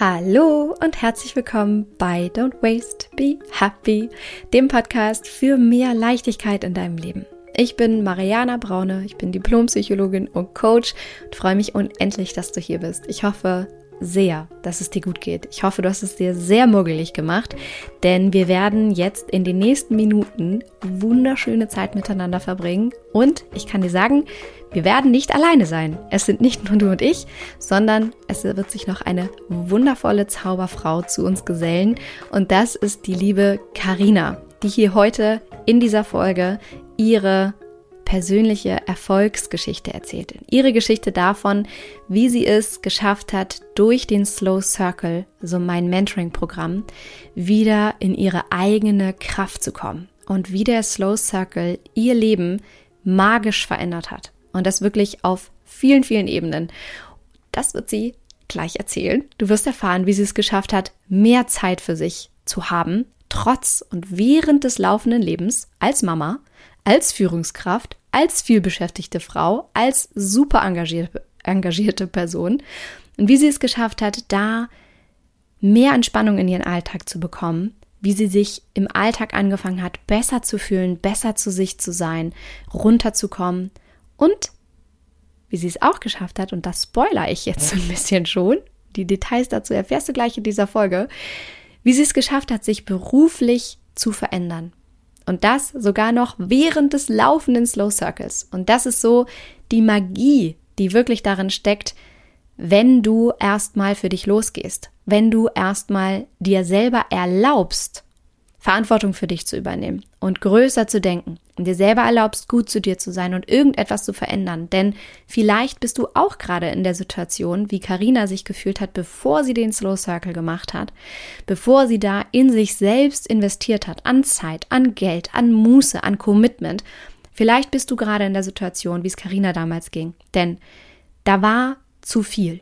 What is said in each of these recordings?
Hallo und herzlich willkommen bei Don't Waste, Be Happy, dem Podcast für mehr Leichtigkeit in deinem Leben. Ich bin Mariana Braune, ich bin Diplompsychologin und Coach und freue mich unendlich, dass du hier bist. Ich hoffe, sehr, dass es dir gut geht. Ich hoffe, du hast es dir sehr muggelig gemacht, denn wir werden jetzt in den nächsten Minuten wunderschöne Zeit miteinander verbringen und ich kann dir sagen, wir werden nicht alleine sein. Es sind nicht nur du und ich, sondern es wird sich noch eine wundervolle Zauberfrau zu uns gesellen und das ist die liebe Karina, die hier heute in dieser Folge ihre persönliche Erfolgsgeschichte erzählt. Ihre Geschichte davon, wie sie es geschafft hat, durch den Slow Circle, so mein Mentoring-Programm, wieder in ihre eigene Kraft zu kommen und wie der Slow Circle ihr Leben magisch verändert hat. Und das wirklich auf vielen, vielen Ebenen. Das wird sie gleich erzählen. Du wirst erfahren, wie sie es geschafft hat, mehr Zeit für sich zu haben, trotz und während des laufenden Lebens als Mama, als Führungskraft, als vielbeschäftigte Frau, als super engagierte, engagierte Person und wie sie es geschafft hat, da mehr Entspannung in ihren Alltag zu bekommen, wie sie sich im Alltag angefangen hat, besser zu fühlen, besser zu sich zu sein, runterzukommen und wie sie es auch geschafft hat, und das spoiler ich jetzt so ein bisschen schon, die Details dazu erfährst du gleich in dieser Folge, wie sie es geschafft hat, sich beruflich zu verändern. Und das sogar noch während des laufenden Slow Circles. Und das ist so die Magie, die wirklich darin steckt, wenn du erstmal für dich losgehst, wenn du erstmal dir selber erlaubst, Verantwortung für dich zu übernehmen und größer zu denken und dir selber erlaubst, gut zu dir zu sein und irgendetwas zu verändern. Denn vielleicht bist du auch gerade in der Situation, wie Karina sich gefühlt hat, bevor sie den Slow Circle gemacht hat, bevor sie da in sich selbst investiert hat, an Zeit, an Geld, an Muße, an Commitment. Vielleicht bist du gerade in der Situation, wie es Karina damals ging. Denn da war zu viel.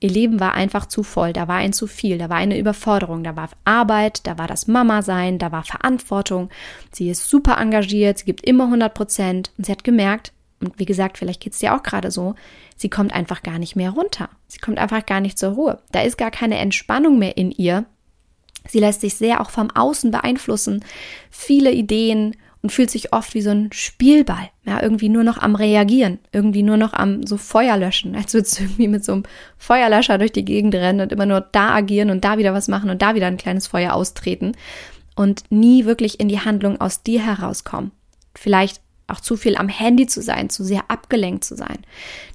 Ihr Leben war einfach zu voll, da war ein zu viel, da war eine Überforderung, da war Arbeit, da war das Mama-Sein, da war Verantwortung. Sie ist super engagiert, sie gibt immer 100 Prozent und sie hat gemerkt, und wie gesagt, vielleicht geht es dir auch gerade so, sie kommt einfach gar nicht mehr runter. Sie kommt einfach gar nicht zur Ruhe. Da ist gar keine Entspannung mehr in ihr. Sie lässt sich sehr auch vom Außen beeinflussen. Viele Ideen und fühlt sich oft wie so ein Spielball, ja, irgendwie nur noch am Reagieren, irgendwie nur noch am so Feuer löschen, als würde es irgendwie mit so einem Feuerlöscher durch die Gegend rennen und immer nur da agieren und da wieder was machen und da wieder ein kleines Feuer austreten und nie wirklich in die Handlung aus dir herauskommen. Vielleicht auch zu viel am Handy zu sein, zu sehr abgelenkt zu sein.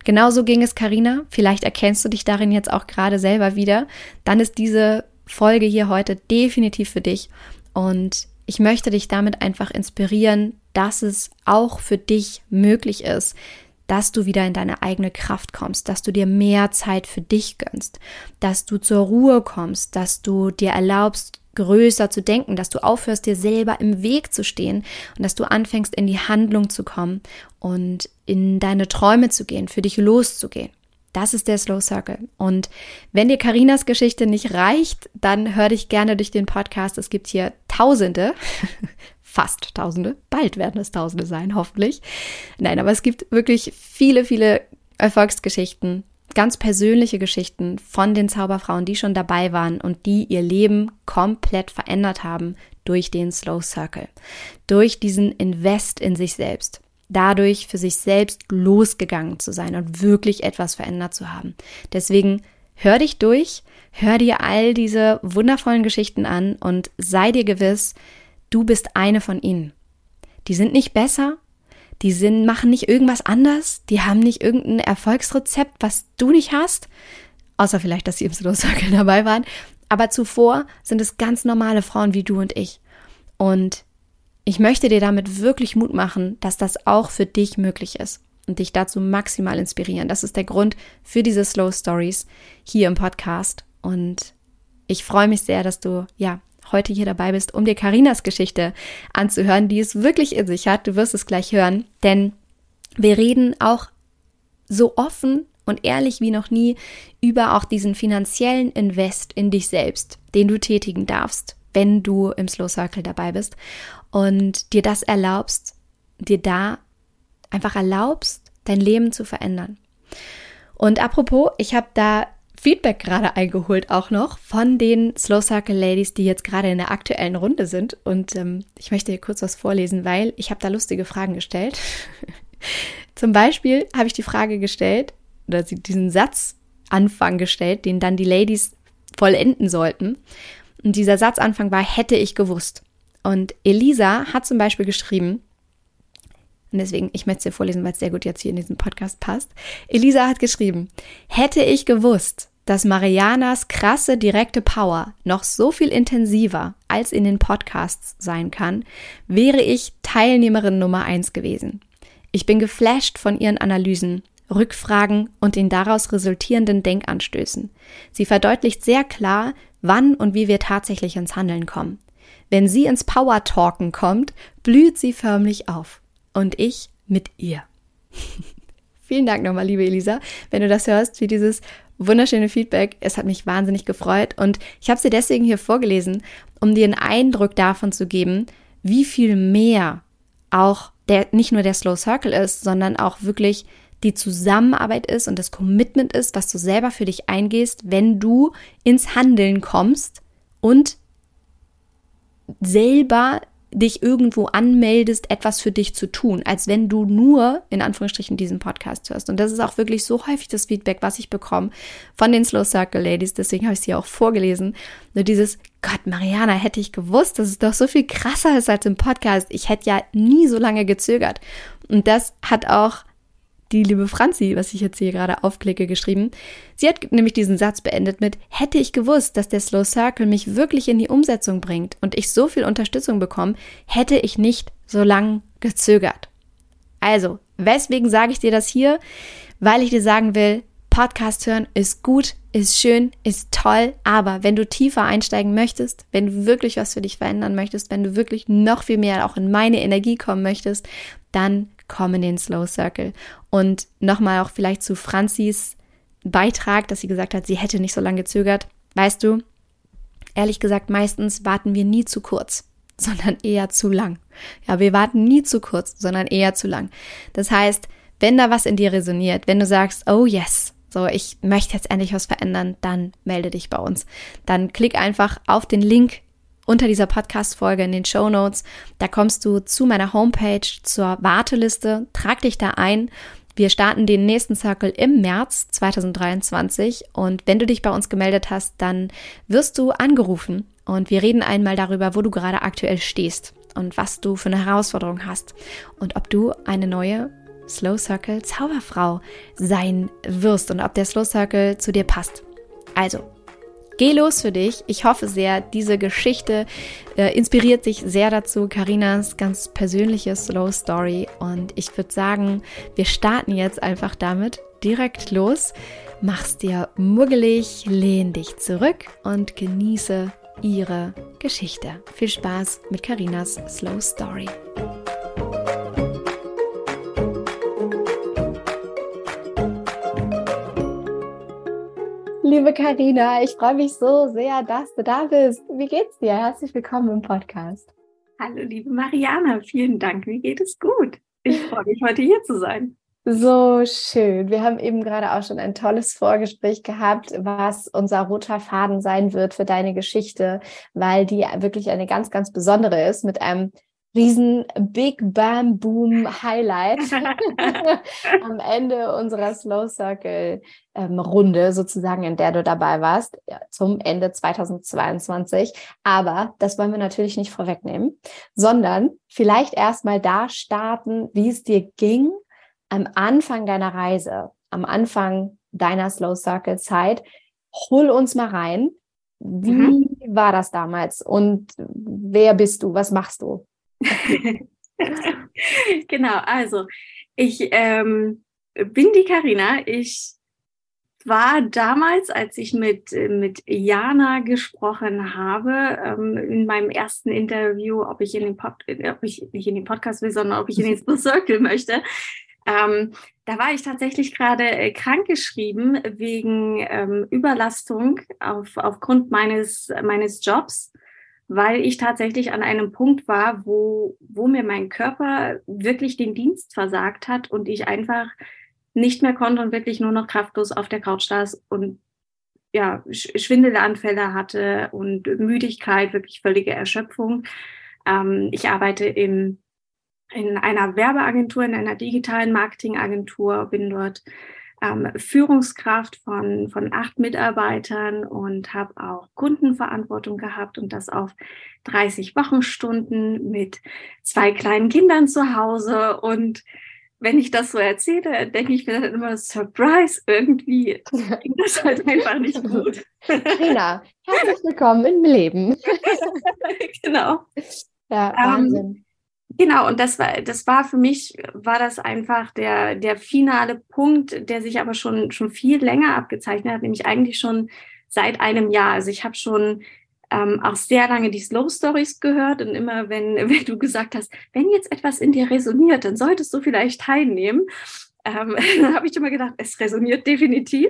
Genauso ging es Karina. Vielleicht erkennst du dich darin jetzt auch gerade selber wieder. Dann ist diese Folge hier heute definitiv für dich. Und ich möchte dich damit einfach inspirieren, dass es auch für dich möglich ist, dass du wieder in deine eigene Kraft kommst, dass du dir mehr Zeit für dich gönnst, dass du zur Ruhe kommst, dass du dir erlaubst, größer zu denken, dass du aufhörst, dir selber im Weg zu stehen und dass du anfängst, in die Handlung zu kommen und in deine Träume zu gehen, für dich loszugehen. Das ist der Slow Circle. Und wenn dir Karinas Geschichte nicht reicht, dann hör dich gerne durch den Podcast. Es gibt hier Tausende, fast Tausende, bald werden es Tausende sein, hoffentlich. Nein, aber es gibt wirklich viele, viele Erfolgsgeschichten, ganz persönliche Geschichten von den Zauberfrauen, die schon dabei waren und die ihr Leben komplett verändert haben durch den Slow Circle, durch diesen Invest in sich selbst dadurch für sich selbst losgegangen zu sein und wirklich etwas verändert zu haben. Deswegen hör dich durch, hör dir all diese wundervollen Geschichten an und sei dir gewiss, du bist eine von ihnen. Die sind nicht besser, die sind, machen nicht irgendwas anders, die haben nicht irgendein Erfolgsrezept, was du nicht hast, außer vielleicht, dass sie im Slow Circle dabei waren. Aber zuvor sind es ganz normale Frauen wie du und ich. Und ich möchte dir damit wirklich Mut machen, dass das auch für dich möglich ist und dich dazu maximal inspirieren. Das ist der Grund für diese Slow Stories hier im Podcast. Und ich freue mich sehr, dass du, ja, heute hier dabei bist, um dir Karinas Geschichte anzuhören, die es wirklich in sich hat. Du wirst es gleich hören, denn wir reden auch so offen und ehrlich wie noch nie über auch diesen finanziellen Invest in dich selbst, den du tätigen darfst, wenn du im Slow Circle dabei bist und dir das erlaubst, dir da einfach erlaubst, dein Leben zu verändern. Und apropos, ich habe da Feedback gerade eingeholt, auch noch von den Slow Circle Ladies, die jetzt gerade in der aktuellen Runde sind. Und ähm, ich möchte hier kurz was vorlesen, weil ich habe da lustige Fragen gestellt. Zum Beispiel habe ich die Frage gestellt, oder diesen Satzanfang gestellt, den dann die Ladies vollenden sollten. Und dieser Satzanfang war, hätte ich gewusst. Und Elisa hat zum Beispiel geschrieben, und deswegen, ich möchte es dir vorlesen, weil es sehr gut jetzt hier in diesen Podcast passt. Elisa hat geschrieben, hätte ich gewusst, dass Marianas krasse, direkte Power noch so viel intensiver als in den Podcasts sein kann, wäre ich Teilnehmerin Nummer eins gewesen. Ich bin geflasht von ihren Analysen, Rückfragen und den daraus resultierenden Denkanstößen. Sie verdeutlicht sehr klar, wann und wie wir tatsächlich ins Handeln kommen. Wenn sie ins Power Talken kommt, blüht sie förmlich auf und ich mit ihr. Vielen Dank nochmal, liebe Elisa, wenn du das hörst, wie dieses wunderschöne Feedback. Es hat mich wahnsinnig gefreut und ich habe sie deswegen hier vorgelesen, um dir einen Eindruck davon zu geben, wie viel mehr auch der nicht nur der Slow Circle ist, sondern auch wirklich die Zusammenarbeit ist und das Commitment ist, was du selber für dich eingehst, wenn du ins Handeln kommst und selber dich irgendwo anmeldest, etwas für dich zu tun, als wenn du nur in Anführungsstrichen diesen Podcast hörst. Und das ist auch wirklich so häufig das Feedback, was ich bekomme von den Slow Circle Ladies. Deswegen habe ich sie auch vorgelesen. Nur dieses, Gott, Mariana, hätte ich gewusst, dass es doch so viel krasser ist als im Podcast. Ich hätte ja nie so lange gezögert. Und das hat auch die liebe Franzi, was ich jetzt hier gerade aufklicke, geschrieben. Sie hat nämlich diesen Satz beendet mit, hätte ich gewusst, dass der Slow Circle mich wirklich in die Umsetzung bringt und ich so viel Unterstützung bekomme, hätte ich nicht so lang gezögert. Also, weswegen sage ich dir das hier? Weil ich dir sagen will, Podcast hören ist gut, ist schön, ist toll, aber wenn du tiefer einsteigen möchtest, wenn du wirklich was für dich verändern möchtest, wenn du wirklich noch viel mehr auch in meine Energie kommen möchtest, dann komm in den Slow Circle. Und nochmal auch vielleicht zu Franzis Beitrag, dass sie gesagt hat, sie hätte nicht so lange gezögert. Weißt du, ehrlich gesagt, meistens warten wir nie zu kurz, sondern eher zu lang. Ja, wir warten nie zu kurz, sondern eher zu lang. Das heißt, wenn da was in dir resoniert, wenn du sagst, oh yes, so, ich möchte jetzt endlich was verändern, dann melde dich bei uns. Dann klick einfach auf den Link unter dieser Podcast-Folge in den Show Notes. Da kommst du zu meiner Homepage, zur Warteliste, trag dich da ein. Wir starten den nächsten Circle im März 2023 und wenn du dich bei uns gemeldet hast, dann wirst du angerufen und wir reden einmal darüber, wo du gerade aktuell stehst und was du für eine Herausforderung hast und ob du eine neue Slow Circle Zauberfrau sein wirst und ob der Slow Circle zu dir passt. Also, Geh los für dich. Ich hoffe sehr, diese Geschichte äh, inspiriert dich sehr dazu. Karinas ganz persönliche Slow Story. Und ich würde sagen, wir starten jetzt einfach damit direkt los. Mach's dir muggelig, lehn dich zurück und genieße ihre Geschichte. Viel Spaß mit Karinas Slow Story. Liebe Karina, ich freue mich so sehr, dass du da bist. Wie geht's dir? Herzlich willkommen im Podcast. Hallo, liebe Mariana, vielen Dank. Mir geht es gut. Ich freue mich, heute hier zu sein. So schön. Wir haben eben gerade auch schon ein tolles Vorgespräch gehabt, was unser roter Faden sein wird für deine Geschichte, weil die wirklich eine ganz, ganz besondere ist mit einem riesen Big Bam Boom Highlight am Ende unserer Slow Circle ähm, Runde sozusagen, in der du dabei warst, zum Ende 2022. Aber das wollen wir natürlich nicht vorwegnehmen, sondern vielleicht erstmal da starten, wie es dir ging am Anfang deiner Reise, am Anfang deiner Slow Circle Zeit. Hol uns mal rein. Wie mhm. war das damals und wer bist du? Was machst du? genau, also ich ähm, bin die Karina. Ich war damals, als ich mit, mit Jana gesprochen habe, ähm, in meinem ersten Interview, ob ich in den Pod, ob ich nicht in den Podcast will, sondern ob ich in den Slow Circle möchte. Ähm, da war ich tatsächlich gerade äh, krankgeschrieben wegen ähm, Überlastung auf, aufgrund meines, meines Jobs weil ich tatsächlich an einem Punkt war, wo, wo mir mein Körper wirklich den Dienst versagt hat und ich einfach nicht mehr konnte und wirklich nur noch kraftlos auf der Couch saß und ja, Schwindelanfälle hatte und Müdigkeit, wirklich völlige Erschöpfung. Ähm, ich arbeite im, in einer Werbeagentur, in einer digitalen Marketingagentur, bin dort ähm, Führungskraft von, von acht Mitarbeitern und habe auch Kundenverantwortung gehabt und das auf 30 Wochenstunden mit zwei kleinen Kindern zu Hause. Und wenn ich das so erzähle, denke ich mir dann immer, Surprise, irgendwie ging das halt einfach nicht gut. Rina, herzlich willkommen im Leben. genau. Ja, ähm, Wahnsinn. Um, Genau, und das war, das war für mich, war das einfach der, der finale Punkt, der sich aber schon, schon viel länger abgezeichnet hat, nämlich eigentlich schon seit einem Jahr. Also ich habe schon ähm, auch sehr lange die Slow Stories gehört und immer, wenn, wenn du gesagt hast, wenn jetzt etwas in dir resoniert, dann solltest du vielleicht teilnehmen. Ähm, dann habe ich immer gedacht, es resoniert definitiv.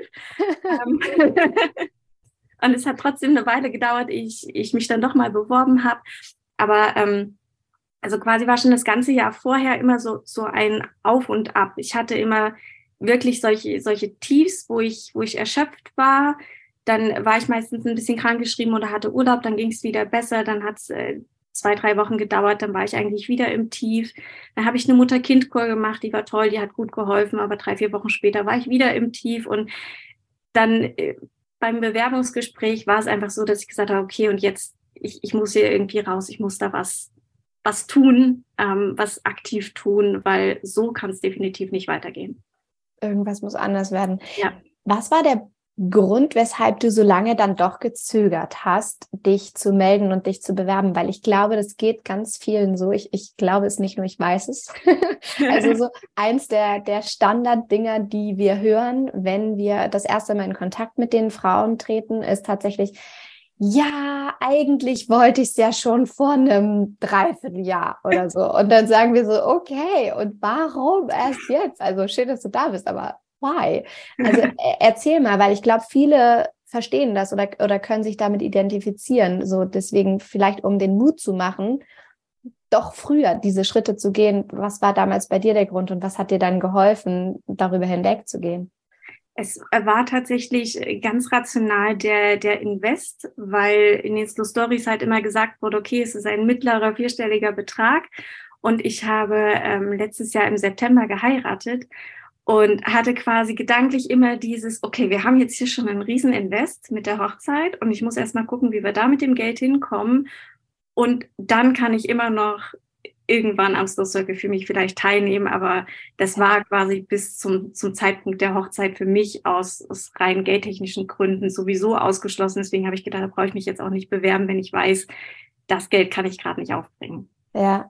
Ähm, und es hat trotzdem eine Weile gedauert, ich, ich mich dann doch mal beworben habe. Aber ähm, also quasi war schon das ganze Jahr vorher immer so, so ein Auf und Ab. Ich hatte immer wirklich solche, solche Tiefs, wo ich, wo ich erschöpft war. Dann war ich meistens ein bisschen krankgeschrieben oder hatte Urlaub, dann ging es wieder besser. Dann hat es äh, zwei, drei Wochen gedauert, dann war ich eigentlich wieder im Tief. Dann habe ich eine Mutter-Kind-Kur gemacht, die war toll, die hat gut geholfen, aber drei, vier Wochen später war ich wieder im Tief. Und dann äh, beim Bewerbungsgespräch war es einfach so, dass ich gesagt habe, okay, und jetzt, ich, ich muss hier irgendwie raus, ich muss da was, was tun, ähm, was aktiv tun, weil so kann es definitiv nicht weitergehen. Irgendwas muss anders werden. Ja. Was war der Grund, weshalb du so lange dann doch gezögert hast, dich zu melden und dich zu bewerben? Weil ich glaube, das geht ganz vielen so. Ich, ich glaube es nicht nur, ich weiß es. also so eins der, der Standarddinger, die wir hören, wenn wir das erste Mal in Kontakt mit den Frauen treten, ist tatsächlich, ja, eigentlich wollte ich es ja schon vor einem Dreivierteljahr oder so. Und dann sagen wir so, okay, und warum erst jetzt? Also schön, dass du da bist, aber why? Also erzähl mal, weil ich glaube, viele verstehen das oder, oder können sich damit identifizieren. So deswegen vielleicht, um den Mut zu machen, doch früher diese Schritte zu gehen. Was war damals bei dir der Grund und was hat dir dann geholfen, darüber hinweg zu gehen? Es war tatsächlich ganz rational der, der Invest, weil in den Slow Stories halt immer gesagt wurde, okay, es ist ein mittlerer vierstelliger Betrag. Und ich habe ähm, letztes Jahr im September geheiratet und hatte quasi gedanklich immer dieses, okay, wir haben jetzt hier schon einen riesen Invest mit der Hochzeit und ich muss erst mal gucken, wie wir da mit dem Geld hinkommen. Und dann kann ich immer noch irgendwann am Slow Circle für mich vielleicht teilnehmen, aber das war quasi bis zum, zum Zeitpunkt der Hochzeit für mich aus, aus rein geldtechnischen Gründen sowieso ausgeschlossen. Deswegen habe ich gedacht, da brauche ich mich jetzt auch nicht bewerben, wenn ich weiß, das Geld kann ich gerade nicht aufbringen. Ja.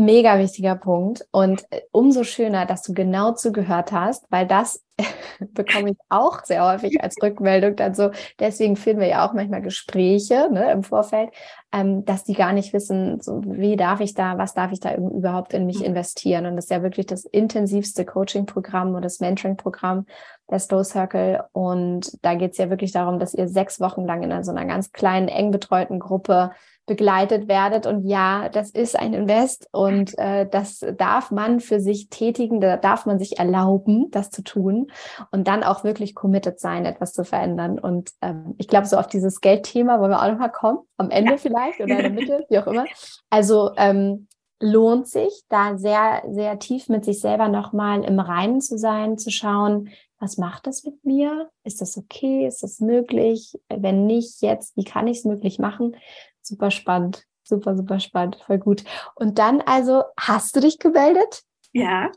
Mega wichtiger Punkt und äh, umso schöner, dass du genau zugehört hast, weil das bekomme ich auch sehr häufig als Rückmeldung dann so. Deswegen führen wir ja auch manchmal Gespräche ne, im Vorfeld, ähm, dass die gar nicht wissen, so, wie darf ich da, was darf ich da überhaupt in mich mhm. investieren. Und das ist ja wirklich das intensivste Coaching-Programm und das Mentoring-Programm der Slow Circle. Und da geht es ja wirklich darum, dass ihr sechs Wochen lang in so einer ganz kleinen, eng betreuten Gruppe begleitet werdet. Und ja, das ist ein Invest und äh, das darf man für sich tätigen, da darf man sich erlauben, das zu tun und dann auch wirklich committed sein, etwas zu verändern. Und ähm, ich glaube, so auf dieses Geldthema wollen wir auch nochmal kommen, am Ende ja. vielleicht oder in der Mitte, wie auch immer. Also ähm, lohnt sich, da sehr, sehr tief mit sich selber nochmal im Reinen zu sein, zu schauen, was macht das mit mir? Ist das okay? Ist das möglich? Wenn nicht, jetzt, wie kann ich es möglich machen? Super spannend. Super, super spannend. Voll gut. Und dann also, hast du dich gemeldet? Ja.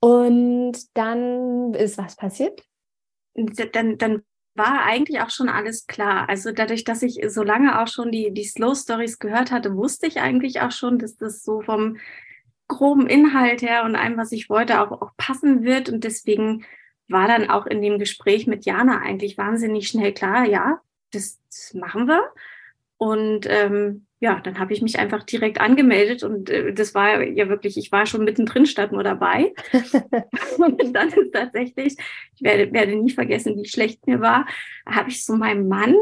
Und dann ist was passiert? Dann, dann war eigentlich auch schon alles klar. Also dadurch, dass ich so lange auch schon die, die Slow Stories gehört hatte, wusste ich eigentlich auch schon, dass das so vom groben Inhalt her und allem, was ich wollte, auch, auch passen wird. Und deswegen war dann auch in dem Gespräch mit Jana eigentlich wahnsinnig schnell klar, ja, das, das machen wir. Und ähm, ja, dann habe ich mich einfach direkt angemeldet und äh, das war ja wirklich, ich war schon mittendrin statt nur dabei. und dann ist tatsächlich, ich werde, werde nie vergessen, wie schlecht mir war, habe ich so meinem Mann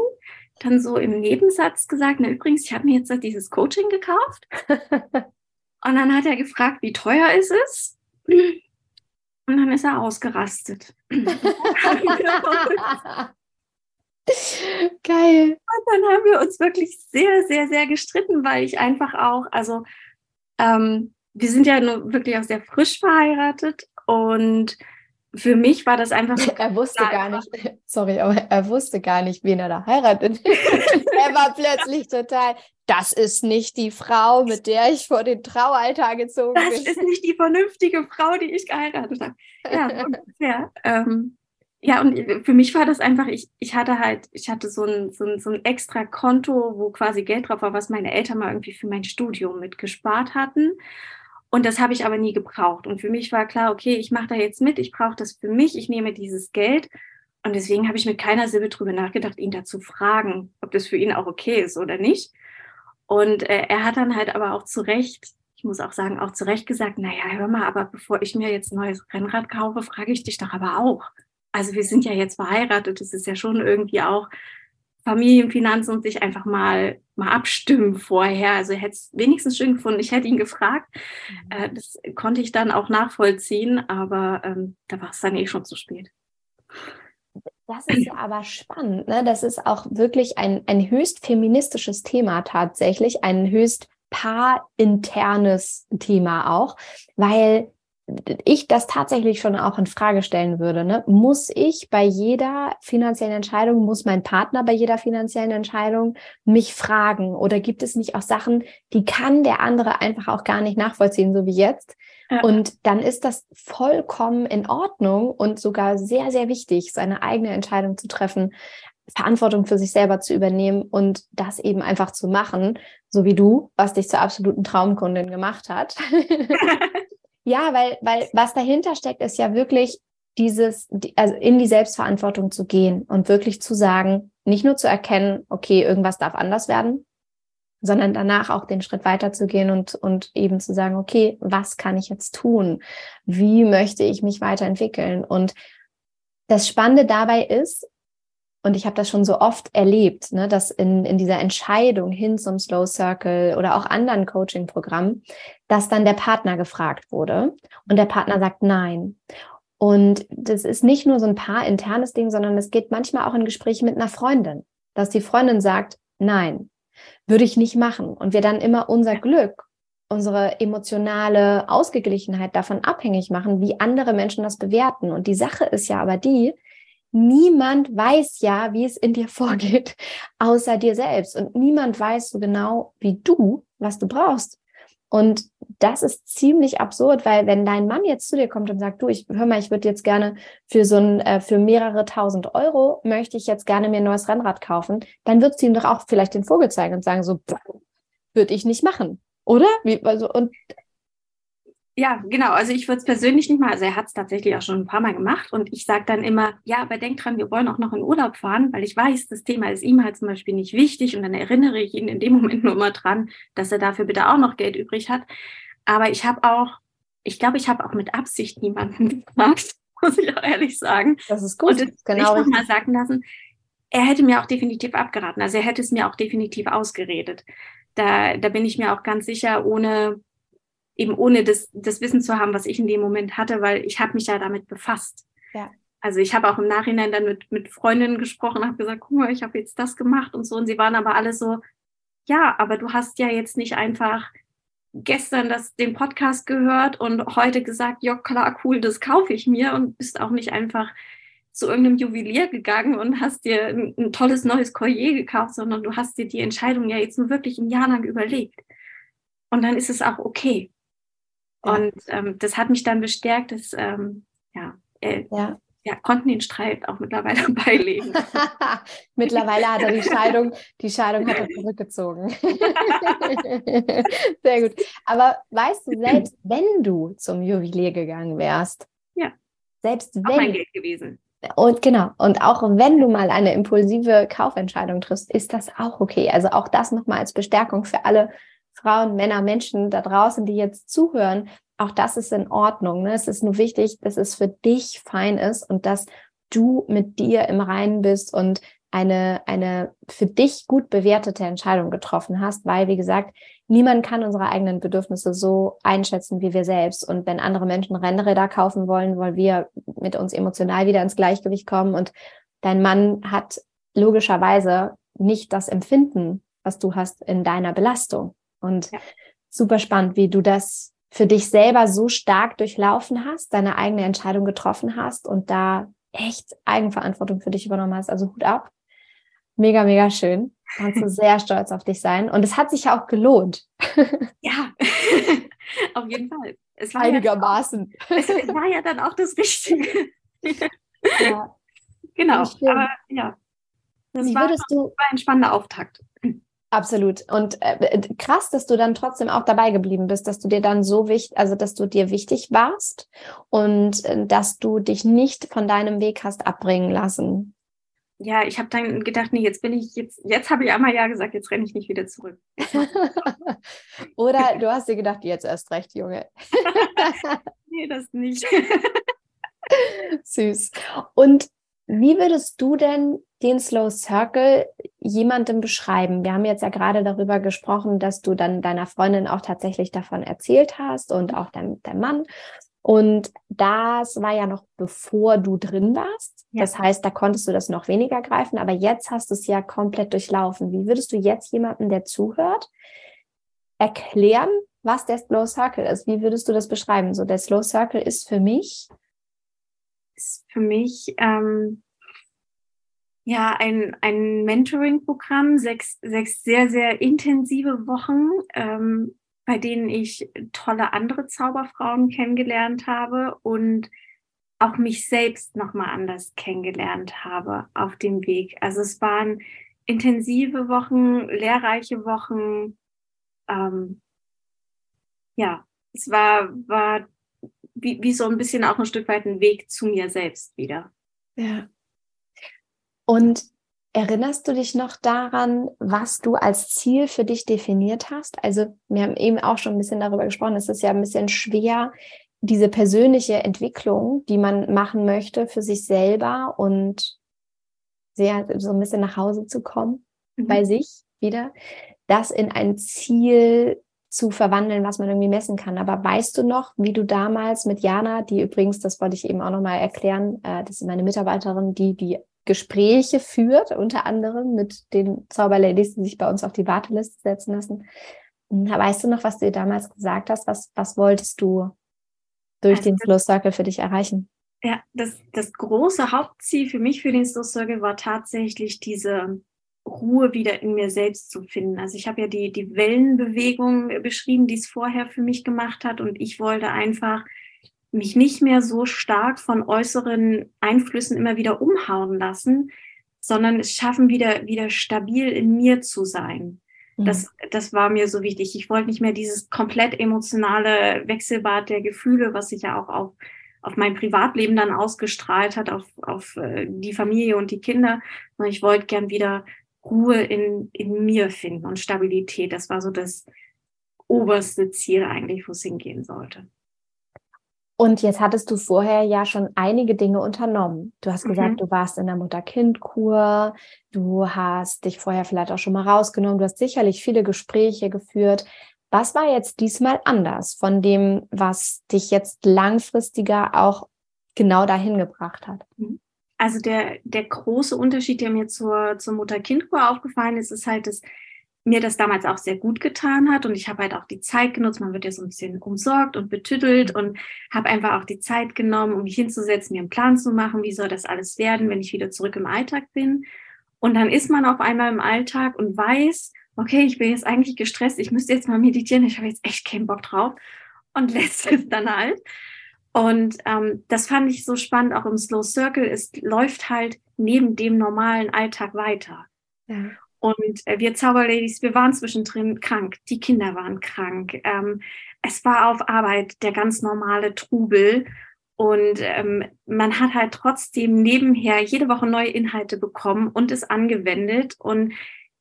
dann so im Nebensatz gesagt, na übrigens, ich habe mir jetzt dieses Coaching gekauft. und dann hat er gefragt, wie teuer ist es? Und dann ist er ausgerastet. Geil. Und dann haben wir uns wirklich sehr, sehr, sehr gestritten, weil ich einfach auch, also ähm, wir sind ja nur wirklich auch sehr frisch verheiratet und für mich war das einfach so. Er wusste gar nicht, sorry, aber er wusste gar nicht, wen er da heiratet. er war plötzlich total, das ist nicht die Frau, mit der ich vor den Traualtar gezogen das bin. Das ist nicht die vernünftige Frau, die ich geheiratet habe. Ja, ungefähr. ähm, ja, und für mich war das einfach, ich, ich hatte halt, ich hatte so ein, so, ein, so ein extra Konto, wo quasi Geld drauf war, was meine Eltern mal irgendwie für mein Studium mitgespart hatten. Und das habe ich aber nie gebraucht. Und für mich war klar, okay, ich mache da jetzt mit, ich brauche das für mich, ich nehme dieses Geld. Und deswegen habe ich mit keiner Silbe drüber nachgedacht, ihn dazu fragen, ob das für ihn auch okay ist oder nicht. Und äh, er hat dann halt aber auch zu Recht, ich muss auch sagen, auch zu Recht gesagt, naja, hör mal, aber bevor ich mir jetzt ein neues Rennrad kaufe, frage ich dich doch aber auch. Also wir sind ja jetzt verheiratet, das ist ja schon irgendwie auch Familienfinanzen und sich einfach mal, mal abstimmen vorher. Also hätte es wenigstens schön gefunden, ich hätte ihn gefragt. Mhm. Äh, das konnte ich dann auch nachvollziehen, aber ähm, da war es dann eh schon zu spät. Das ist ja aber spannend. Ne? Das ist auch wirklich ein, ein höchst feministisches Thema tatsächlich, ein höchst paarinternes Thema auch, weil ich das tatsächlich schon auch in Frage stellen würde. Ne? Muss ich bei jeder finanziellen Entscheidung, muss mein Partner bei jeder finanziellen Entscheidung mich fragen? Oder gibt es nicht auch Sachen, die kann der andere einfach auch gar nicht nachvollziehen, so wie jetzt? Ja. Und dann ist das vollkommen in Ordnung und sogar sehr, sehr wichtig, seine eigene Entscheidung zu treffen, Verantwortung für sich selber zu übernehmen und das eben einfach zu machen, so wie du, was dich zur absoluten Traumkundin gemacht hat. Ja, weil, weil was dahinter steckt, ist ja wirklich dieses, also in die Selbstverantwortung zu gehen und wirklich zu sagen, nicht nur zu erkennen, okay, irgendwas darf anders werden, sondern danach auch den Schritt weiterzugehen und, und eben zu sagen, okay, was kann ich jetzt tun? Wie möchte ich mich weiterentwickeln? Und das Spannende dabei ist, und ich habe das schon so oft erlebt, ne, dass in, in dieser Entscheidung hin zum Slow Circle oder auch anderen Coaching-Programmen, dass dann der Partner gefragt wurde und der Partner sagt nein. Und das ist nicht nur so ein paar internes Ding, sondern es geht manchmal auch in Gespräche mit einer Freundin, dass die Freundin sagt, nein, würde ich nicht machen. Und wir dann immer unser Glück, unsere emotionale Ausgeglichenheit davon abhängig machen, wie andere Menschen das bewerten. Und die Sache ist ja aber die, niemand weiß ja, wie es in dir vorgeht, außer dir selbst. Und niemand weiß so genau wie du, was du brauchst. Und das ist ziemlich absurd, weil wenn dein Mann jetzt zu dir kommt und sagt, du, ich hör mal, ich würde jetzt gerne für so ein, äh, für mehrere tausend Euro möchte ich jetzt gerne mir ein neues Rennrad kaufen, dann würdest du ihm doch auch vielleicht den Vogel zeigen und sagen, so, würde ich nicht machen. Oder? Wie, also, und ja, genau. Also ich würde es persönlich nicht mal, also er hat es tatsächlich auch schon ein paar Mal gemacht und ich sage dann immer, ja, aber denk dran, wir wollen auch noch in Urlaub fahren, weil ich weiß, das Thema ist ihm halt zum Beispiel nicht wichtig und dann erinnere ich ihn in dem Moment nur mal dran, dass er dafür bitte auch noch Geld übrig hat. Aber ich habe auch, ich glaube, ich habe auch mit Absicht niemanden gefragt, muss ich auch ehrlich sagen. Das ist gut. Und genau. Ich mal sagen lassen, er hätte mir auch definitiv abgeraten. Also er hätte es mir auch definitiv ausgeredet. Da, da bin ich mir auch ganz sicher, ohne eben ohne das, das Wissen zu haben, was ich in dem Moment hatte, weil ich habe mich ja damit befasst. Ja. Also ich habe auch im Nachhinein dann mit, mit Freundinnen gesprochen, habe gesagt, guck mal, ich habe jetzt das gemacht und so. Und sie waren aber alle so, ja, aber du hast ja jetzt nicht einfach gestern das, den Podcast gehört und heute gesagt, ja klar, cool, das kaufe ich mir und bist auch nicht einfach zu irgendeinem Juwelier gegangen und hast dir ein, ein tolles neues Collier gekauft, sondern du hast dir die Entscheidung ja jetzt nur wirklich ein Jahr lang überlegt. Und dann ist es auch okay. Und ähm, das hat mich dann bestärkt, dass ähm, ja, äh, ja. ja, konnten den Streit auch mittlerweile beilegen. mittlerweile hat er die Scheidung, die Scheidung hat er zurückgezogen. Sehr gut. Aber weißt du, selbst wenn du zum Juwelier gegangen wärst, ja. selbst wenn. Auch mein Geld gewesen. Und genau, und auch wenn du mal eine impulsive Kaufentscheidung triffst, ist das auch okay. Also auch das nochmal als Bestärkung für alle Frauen, Männer, Menschen da draußen, die jetzt zuhören, auch das ist in Ordnung. Ne? Es ist nur wichtig, dass es für dich fein ist und dass du mit dir im Reinen bist und eine, eine für dich gut bewertete Entscheidung getroffen hast, weil, wie gesagt, niemand kann unsere eigenen Bedürfnisse so einschätzen wie wir selbst. Und wenn andere Menschen Rennräder kaufen wollen, weil wir mit uns emotional wieder ins Gleichgewicht kommen und dein Mann hat logischerweise nicht das Empfinden, was du hast in deiner Belastung. Und ja. super spannend, wie du das für dich selber so stark durchlaufen hast, deine eigene Entscheidung getroffen hast und da echt Eigenverantwortung für dich übernommen hast. Also Hut ab. Mega, mega schön. Kannst du sehr stolz auf dich sein. Und es hat sich ja auch gelohnt. Ja, auf jeden Fall. Es war Einigermaßen. Ja es war ja dann auch das Richtige. ja. Genau, aber ja. Das Wie war, du, war ein spannender Auftakt. Absolut. Und äh, krass, dass du dann trotzdem auch dabei geblieben bist, dass du dir dann so wichtig, also dass du dir wichtig warst und äh, dass du dich nicht von deinem Weg hast abbringen lassen. Ja, ich habe dann gedacht, nee, jetzt bin ich, jetzt, jetzt habe ich einmal ja gesagt, jetzt renne ich nicht wieder zurück. Oder du hast dir gedacht, jetzt erst recht, Junge. nee, das nicht. Süß. Und wie würdest du denn den Slow Circle jemandem beschreiben? Wir haben jetzt ja gerade darüber gesprochen, dass du dann deiner Freundin auch tatsächlich davon erzählt hast und auch dein, dein Mann. Und das war ja noch bevor du drin warst. Ja. Das heißt, da konntest du das noch weniger greifen, aber jetzt hast du es ja komplett durchlaufen. Wie würdest du jetzt jemandem, der zuhört, erklären, was der Slow Circle ist? Wie würdest du das beschreiben? So, der Slow Circle ist für mich ist für mich ähm, ja ein, ein Mentoring-Programm, sechs, sechs sehr, sehr intensive Wochen, ähm, bei denen ich tolle andere Zauberfrauen kennengelernt habe und auch mich selbst nochmal anders kennengelernt habe auf dem Weg. Also es waren intensive Wochen, lehrreiche Wochen. Ähm, ja, es war, war wie, wie so ein bisschen auch ein Stück weit ein Weg zu mir selbst wieder. Ja. Und erinnerst du dich noch daran, was du als Ziel für dich definiert hast? Also wir haben eben auch schon ein bisschen darüber gesprochen. Es ist ja ein bisschen schwer, diese persönliche Entwicklung, die man machen möchte für sich selber und sehr so ein bisschen nach Hause zu kommen mhm. bei sich wieder, das in ein Ziel zu verwandeln, was man irgendwie messen kann. Aber weißt du noch, wie du damals mit Jana, die übrigens, das wollte ich eben auch nochmal erklären, äh, das ist meine Mitarbeiterin, die die Gespräche führt, unter anderem mit den Zauberladies, die sich bei uns auf die Warteliste setzen lassen. Hm, weißt du noch, was du dir damals gesagt hast? Was, was wolltest du durch also den Slow Circle für dich erreichen? Ja, das, das große Hauptziel für mich für den Slow Circle war tatsächlich diese Ruhe wieder in mir selbst zu finden. Also ich habe ja die, die Wellenbewegung beschrieben, die es vorher für mich gemacht hat. Und ich wollte einfach mich nicht mehr so stark von äußeren Einflüssen immer wieder umhauen lassen, sondern es schaffen, wieder, wieder stabil in mir zu sein. Mhm. Das, das war mir so wichtig. Ich wollte nicht mehr dieses komplett emotionale Wechselbad der Gefühle, was sich ja auch auf, auf mein Privatleben dann ausgestrahlt hat, auf, auf äh, die Familie und die Kinder, sondern ich wollte gern wieder Ruhe in, in mir finden und Stabilität. Das war so das oberste Ziel eigentlich, wo es hingehen sollte. Und jetzt hattest du vorher ja schon einige Dinge unternommen. Du hast gesagt, mhm. du warst in der Mutter-Kind-Kur, du hast dich vorher vielleicht auch schon mal rausgenommen, du hast sicherlich viele Gespräche geführt. Was war jetzt diesmal anders von dem, was dich jetzt langfristiger auch genau dahin gebracht hat? Mhm. Also der, der große Unterschied, der mir zur, zur Mutter-Kind-Kur aufgefallen ist, ist halt, dass mir das damals auch sehr gut getan hat und ich habe halt auch die Zeit genutzt. Man wird ja so ein bisschen umsorgt und betüttelt und habe einfach auch die Zeit genommen, um mich hinzusetzen, mir einen Plan zu machen, wie soll das alles werden, wenn ich wieder zurück im Alltag bin. Und dann ist man auf einmal im Alltag und weiß, okay, ich bin jetzt eigentlich gestresst, ich müsste jetzt mal meditieren, ich habe jetzt echt keinen Bock drauf und lässt es dann halt. Und ähm, das fand ich so spannend, auch im Slow Circle. Es läuft halt neben dem normalen Alltag weiter. Ja. Und äh, wir Zauberladies, wir waren zwischendrin krank. Die Kinder waren krank. Ähm, es war auf Arbeit der ganz normale Trubel. Und ähm, man hat halt trotzdem nebenher jede Woche neue Inhalte bekommen und es angewendet. Und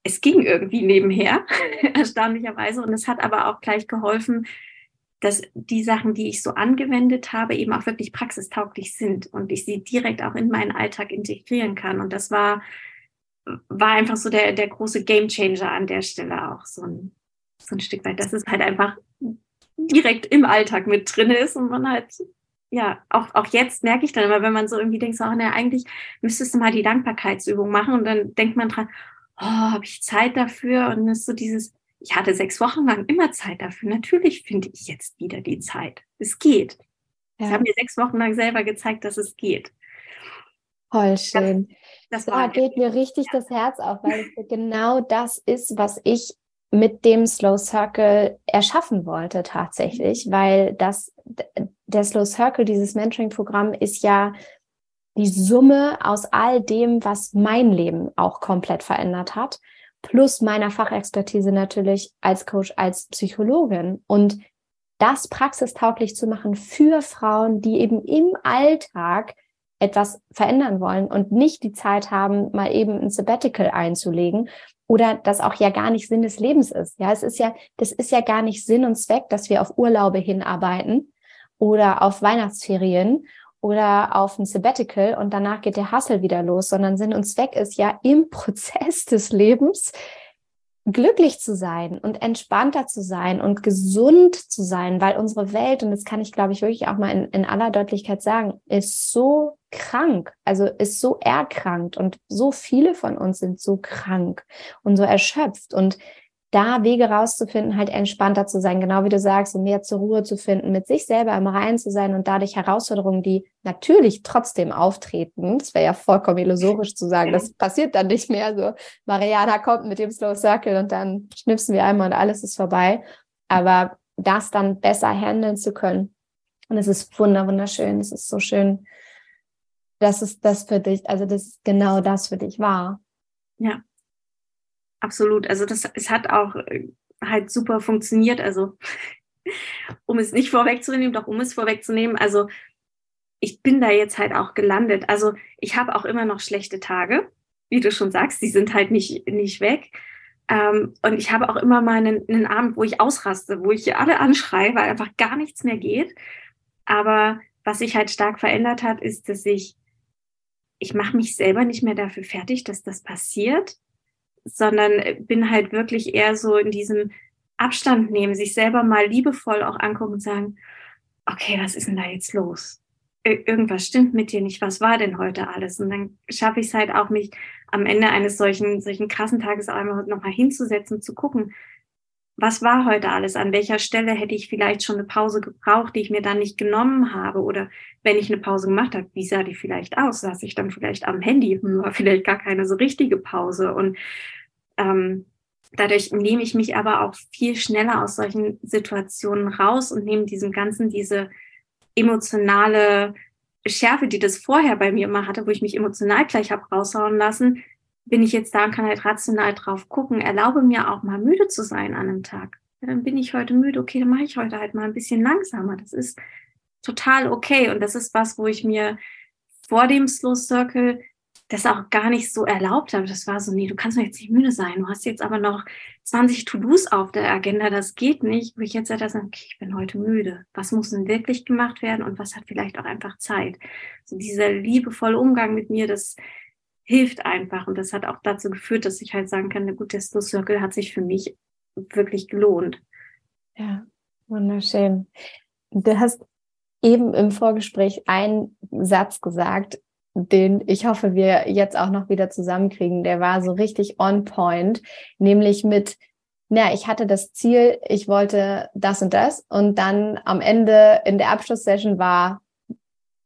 es ging irgendwie nebenher, erstaunlicherweise. Und es hat aber auch gleich geholfen, dass die Sachen, die ich so angewendet habe, eben auch wirklich praxistauglich sind und ich sie direkt auch in meinen Alltag integrieren kann. Und das war, war einfach so der, der große Game Changer an der Stelle auch so ein, so ein Stück weit, dass es halt einfach direkt im Alltag mit drin ist und man halt ja, auch, auch jetzt merke ich dann immer, wenn man so irgendwie denkt, so, oh, ne, eigentlich müsstest du mal die Dankbarkeitsübung machen und dann denkt man dran, oh, habe ich Zeit dafür? Und ist so dieses, ich hatte sechs Wochen lang immer Zeit dafür. Natürlich finde ich jetzt wieder die Zeit. Es geht. Ja. Ich habe mir sechs Wochen lang selber gezeigt, dass es geht. Voll schön. Das, das da geht mir richtig ja. das Herz auf, weil genau das ist, was ich mit dem Slow Circle erschaffen wollte tatsächlich, weil das der Slow Circle, dieses Mentoring-Programm ist ja die Summe aus all dem, was mein Leben auch komplett verändert hat, plus meiner Fachexpertise natürlich als Coach, als Psychologin und das praxistauglich zu machen für Frauen, die eben im Alltag etwas verändern wollen und nicht die Zeit haben, mal eben ein Sabbatical einzulegen oder das auch ja gar nicht Sinn des Lebens ist. Ja, es ist ja, das ist ja gar nicht Sinn und Zweck, dass wir auf Urlaube hinarbeiten oder auf Weihnachtsferien oder auf ein Sabbatical und danach geht der Hassel wieder los, sondern Sinn und Zweck ist ja im Prozess des Lebens glücklich zu sein und entspannter zu sein und gesund zu sein, weil unsere Welt, und das kann ich, glaube ich, wirklich auch mal in, in aller Deutlichkeit sagen, ist so krank, also ist so erkrankt und so viele von uns sind so krank und so erschöpft. Und da Wege rauszufinden, halt entspannter zu sein, genau wie du sagst, um mehr zur Ruhe zu finden, mit sich selber im Reinen zu sein und dadurch Herausforderungen, die natürlich trotzdem auftreten, das wäre ja vollkommen illusorisch zu sagen, das passiert dann nicht mehr. So, Mariana kommt mit dem Slow Circle und dann schnipsen wir einmal und alles ist vorbei, aber das dann besser handeln zu können. Und es ist wunderschön, es ist so schön, dass es das für dich, also das ist genau das für dich war. Ja, absolut. Also das, es hat auch äh, halt super funktioniert. Also um es nicht vorwegzunehmen, doch um es vorwegzunehmen, also ich bin da jetzt halt auch gelandet. Also ich habe auch immer noch schlechte Tage, wie du schon sagst, die sind halt nicht, nicht weg. Ähm, und ich habe auch immer mal einen, einen Abend, wo ich ausraste, wo ich alle anschreie, weil einfach gar nichts mehr geht. Aber was sich halt stark verändert hat, ist, dass ich, ich mache mich selber nicht mehr dafür fertig, dass das passiert, sondern bin halt wirklich eher so in diesem Abstand nehmen, sich selber mal liebevoll auch angucken und sagen, okay, was ist denn da jetzt los? Irgendwas stimmt mit dir nicht. Was war denn heute alles? Und dann schaffe ich es halt auch, mich am Ende eines solchen, solchen krassen Tages einmal nochmal hinzusetzen, zu gucken, was war heute alles? An welcher Stelle hätte ich vielleicht schon eine Pause gebraucht, die ich mir dann nicht genommen habe? Oder wenn ich eine Pause gemacht habe, wie sah die vielleicht aus? Saß ich dann vielleicht am Handy? War vielleicht gar keine so richtige Pause. Und ähm, dadurch nehme ich mich aber auch viel schneller aus solchen Situationen raus und nehme diesem Ganzen diese emotionale Schärfe, die das vorher bei mir immer hatte, wo ich mich emotional gleich habe raushauen lassen, bin ich jetzt da und kann halt rational drauf gucken, erlaube mir auch mal müde zu sein an einem Tag. Ja, dann bin ich heute müde, okay, dann mache ich heute halt mal ein bisschen langsamer. Das ist total okay. Und das ist was, wo ich mir vor dem Slow Circle das auch gar nicht so erlaubt habe. Das war so, nee, du kannst doch jetzt nicht müde sein. Du hast jetzt aber noch 20 To-Dos auf der Agenda. Das geht nicht. Wo ich jetzt halt sage, okay, ich bin heute müde. Was muss denn wirklich gemacht werden und was hat vielleicht auch einfach Zeit? So dieser liebevolle Umgang mit mir, das hilft einfach. Und das hat auch dazu geführt, dass ich halt sagen kann, der gut, der Slow Circle hat sich für mich wirklich gelohnt. Ja, wunderschön. Du hast eben im Vorgespräch einen Satz gesagt, den ich hoffe, wir jetzt auch noch wieder zusammenkriegen. Der war so richtig on point, nämlich mit, na, ich hatte das Ziel, ich wollte das und das und dann am Ende in der Abschlusssession war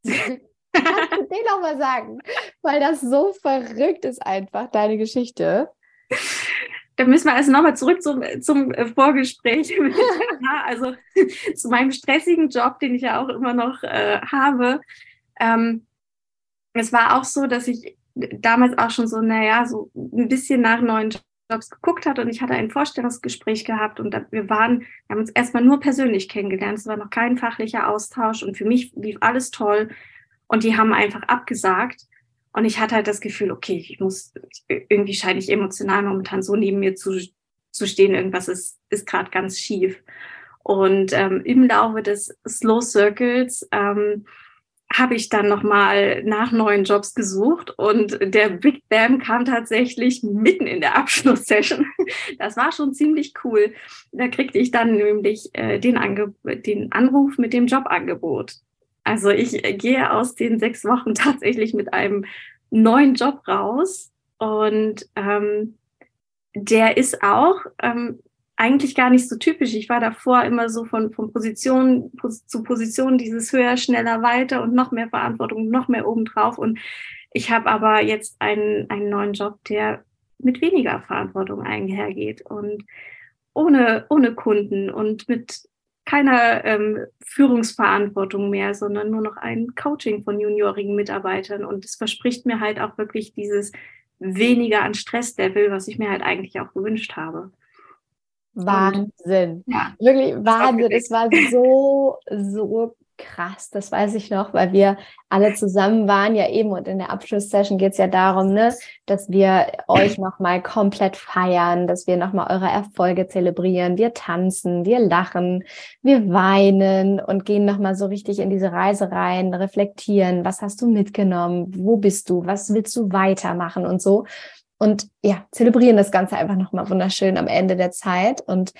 Kannst du den nochmal sagen? Weil das so verrückt ist einfach, deine Geschichte. Da müssen wir also nochmal zurück zum, zum äh, Vorgespräch. also zu meinem stressigen Job, den ich ja auch immer noch äh, habe. Ähm, es war auch so, dass ich damals auch schon so, naja, so ein bisschen nach neuen Jobs geguckt hatte und ich hatte ein Vorstellungsgespräch gehabt und wir waren, wir haben uns erstmal nur persönlich kennengelernt. Es war noch kein fachlicher Austausch und für mich lief alles toll. Und die haben einfach abgesagt. Und ich hatte halt das Gefühl, okay, ich muss, irgendwie scheine ich emotional momentan so neben mir zu, zu stehen. Irgendwas ist, ist gerade ganz schief. Und ähm, im Laufe des Slow Circles ähm, habe ich dann nochmal nach neuen Jobs gesucht und der Big Bam kam tatsächlich mitten in der Abschlusssession. Das war schon ziemlich cool. Da kriegte ich dann nämlich äh, den, den Anruf mit dem Jobangebot. Also ich gehe aus den sechs Wochen tatsächlich mit einem neuen Job raus und ähm, der ist auch ähm, eigentlich gar nicht so typisch. Ich war davor immer so von, von Position zu Position dieses höher, schneller, weiter und noch mehr Verantwortung, noch mehr obendrauf. Und ich habe aber jetzt einen, einen neuen Job, der mit weniger Verantwortung einhergeht und ohne, ohne Kunden und mit keiner ähm, Führungsverantwortung mehr, sondern nur noch ein Coaching von juniorigen Mitarbeitern. Und es verspricht mir halt auch wirklich dieses weniger an Stresslevel, was ich mir halt eigentlich auch gewünscht habe. Wahnsinn. ja, Wirklich Wahnsinn. Es war so, so krass, das weiß ich noch, weil wir alle zusammen waren ja eben und in der Abschlusssession geht es ja darum, ne, dass wir euch nochmal komplett feiern, dass wir nochmal eure Erfolge zelebrieren, wir tanzen, wir lachen, wir weinen und gehen nochmal so richtig in diese Reise rein, reflektieren, was hast du mitgenommen, wo bist du, was willst du weitermachen und so. Und ja, zelebrieren das Ganze einfach nochmal wunderschön am Ende der Zeit und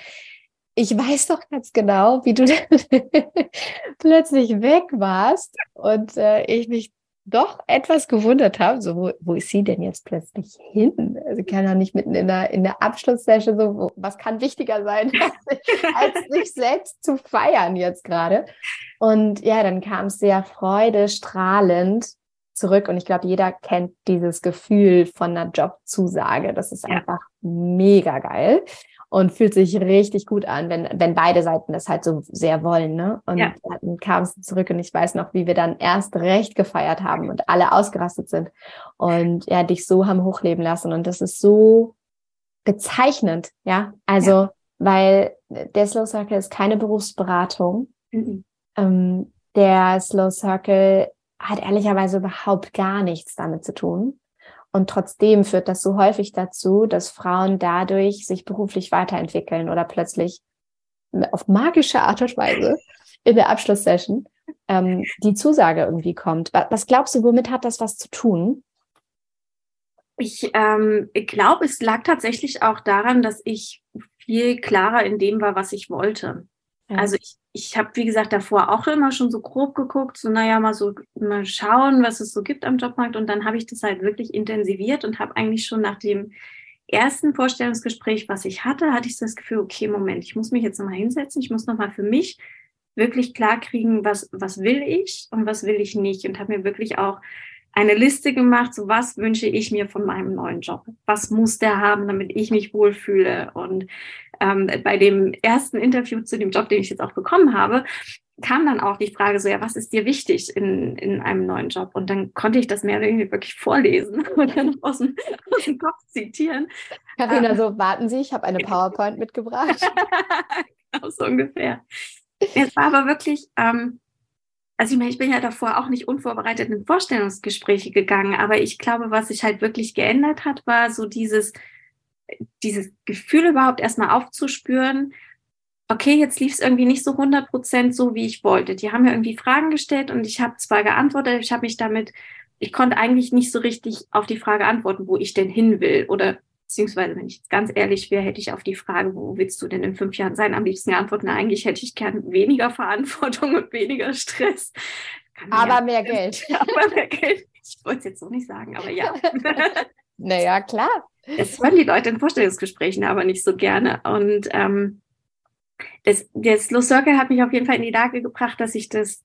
ich weiß doch ganz genau, wie du plötzlich weg warst und äh, ich mich doch etwas gewundert habe, so wo, wo ist sie denn jetzt plötzlich hin? Also sie kann ja nicht mitten in der, in der Abschlusssession so, wo, was kann wichtiger sein, als sich selbst zu feiern jetzt gerade. Und ja, dann kam es sehr freudestrahlend zurück und ich glaube, jeder kennt dieses Gefühl von einer Jobzusage. Das ist ja. einfach mega geil und fühlt sich richtig gut an, wenn, wenn beide Seiten das halt so sehr wollen. Ne? Und ja. dann kam es zurück und ich weiß noch, wie wir dann erst recht gefeiert haben und alle ausgerastet sind und ja, dich so haben hochleben lassen. Und das ist so bezeichnend, ja. Also, ja. weil der Slow Circle ist keine Berufsberatung. Mhm. Ähm, der Slow Circle hat ehrlicherweise überhaupt gar nichts damit zu tun. Und trotzdem führt das so häufig dazu, dass Frauen dadurch sich beruflich weiterentwickeln oder plötzlich auf magische Art und Weise in der Abschlusssession ähm, die Zusage irgendwie kommt. Was glaubst du, womit hat das was zu tun? Ich ähm, glaube, es lag tatsächlich auch daran, dass ich viel klarer in dem war, was ich wollte. Ja. Also ich, ich habe, wie gesagt, davor auch immer schon so grob geguckt, so naja, mal so mal schauen, was es so gibt am Jobmarkt. Und dann habe ich das halt wirklich intensiviert und habe eigentlich schon nach dem ersten Vorstellungsgespräch, was ich hatte, hatte ich das Gefühl, okay, Moment, ich muss mich jetzt nochmal hinsetzen, ich muss nochmal für mich wirklich klar kriegen, was, was will ich und was will ich nicht. Und habe mir wirklich auch eine Liste gemacht, so was wünsche ich mir von meinem neuen Job? Was muss der haben, damit ich mich wohlfühle? Und ähm, bei dem ersten Interview zu dem Job, den ich jetzt auch bekommen habe, kam dann auch die Frage so, ja, was ist dir wichtig in, in einem neuen Job? Und dann konnte ich das mehr oder weniger wirklich vorlesen und dann aus dem, aus dem Kopf zitieren. Carina, ähm, so warten Sie, ich habe eine PowerPoint mitgebracht. genau, so ungefähr. Es war aber wirklich, ähm, also ich meine, ich bin ja davor auch nicht unvorbereitet in Vorstellungsgespräche gegangen, aber ich glaube, was sich halt wirklich geändert hat, war so dieses, dieses Gefühl überhaupt erstmal aufzuspüren, okay, jetzt lief es irgendwie nicht so 100 Prozent so, wie ich wollte. Die haben mir irgendwie Fragen gestellt und ich habe zwar geantwortet, ich habe mich damit, ich konnte eigentlich nicht so richtig auf die Frage antworten, wo ich denn hin will oder beziehungsweise, wenn ich jetzt ganz ehrlich wäre, hätte ich auf die Frage, wo willst du denn in fünf Jahren sein, am liebsten geantwortet, na, eigentlich hätte ich gern weniger Verantwortung und weniger Stress. aber mehr Geld. aber mehr Geld. Ich wollte es jetzt so nicht sagen, aber ja. naja, klar. Das hören die Leute in Vorstellungsgesprächen aber nicht so gerne. Und ähm, das, der Slow Circle hat mich auf jeden Fall in die Lage gebracht, dass ich das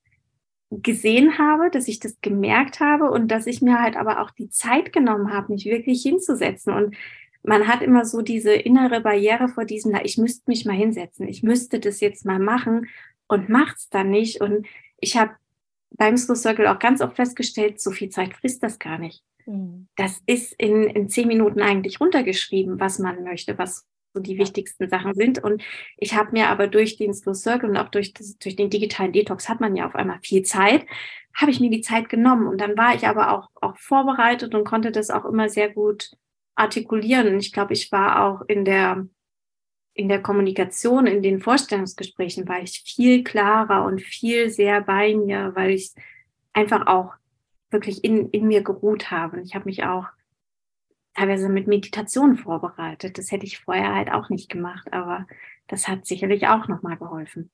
gesehen habe, dass ich das gemerkt habe und dass ich mir halt aber auch die Zeit genommen habe, mich wirklich hinzusetzen. Und man hat immer so diese innere Barriere vor diesem, na, ich müsste mich mal hinsetzen, ich müsste das jetzt mal machen und macht's dann nicht. Und ich habe beim Slow Circle auch ganz oft festgestellt, so viel Zeit frisst das gar nicht. Mhm. Das ist in, in zehn Minuten eigentlich runtergeschrieben, was man möchte, was so die wichtigsten Sachen sind. Und ich habe mir aber durch den Slow Circle und auch durch, das, durch den digitalen Detox hat man ja auf einmal viel Zeit, habe ich mir die Zeit genommen. Und dann war ich aber auch, auch vorbereitet und konnte das auch immer sehr gut artikulieren. Und ich glaube, ich war auch in der, in der Kommunikation, in den Vorstellungsgesprächen, war ich viel klarer und viel sehr bei mir, weil ich einfach auch wirklich in, in mir geruht habe. Und ich habe mich auch teilweise mit Meditation vorbereitet. Das hätte ich vorher halt auch nicht gemacht, aber das hat sicherlich auch nochmal geholfen.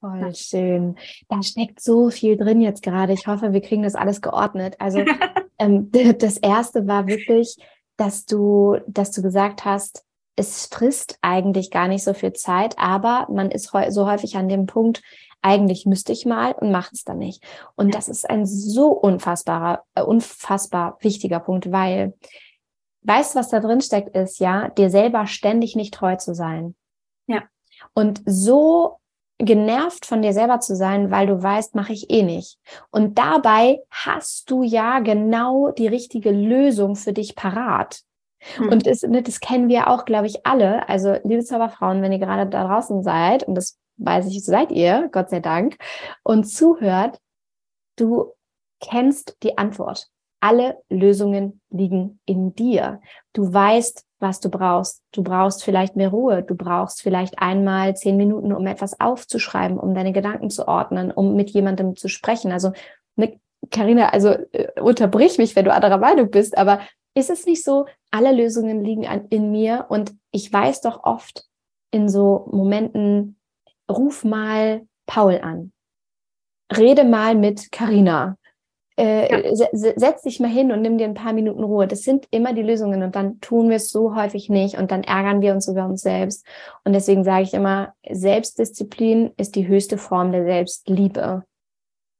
Voll schön. Da steckt so viel drin jetzt gerade. Ich hoffe, wir kriegen das alles geordnet. Also ähm, das erste war wirklich, dass du, dass du gesagt hast, es frisst eigentlich gar nicht so viel Zeit, aber man ist so häufig an dem Punkt, eigentlich müsste ich mal und macht es dann nicht. Und das ist ein so unfassbarer, äh, unfassbar wichtiger Punkt, weil weißt, was da drin steckt, ist ja, dir selber ständig nicht treu zu sein. Ja. Und so genervt von dir selber zu sein, weil du weißt, mache ich eh nicht. Und dabei hast du ja genau die richtige Lösung für dich parat. Hm. Und das, ne, das kennen wir auch, glaube ich, alle. Also, liebe Zauberfrauen, wenn ihr gerade da draußen seid, und das weiß ich, seid ihr, Gott sei Dank, und zuhört, du kennst die Antwort. Alle Lösungen liegen in dir. Du weißt, was du brauchst. Du brauchst vielleicht mehr Ruhe. Du brauchst vielleicht einmal zehn Minuten, um etwas aufzuschreiben, um deine Gedanken zu ordnen, um mit jemandem zu sprechen. Also, Karina, ne, also äh, unterbrich mich, wenn du anderer Meinung bist, aber ist es nicht so, alle Lösungen liegen an, in mir und ich weiß doch oft in so Momenten, ruf mal Paul an. Rede mal mit Karina äh, ja. setz dich mal hin und nimm dir ein paar Minuten Ruhe. Das sind immer die Lösungen und dann tun wir es so häufig nicht und dann ärgern wir uns über uns selbst. Und deswegen sage ich immer, Selbstdisziplin ist die höchste Form der Selbstliebe.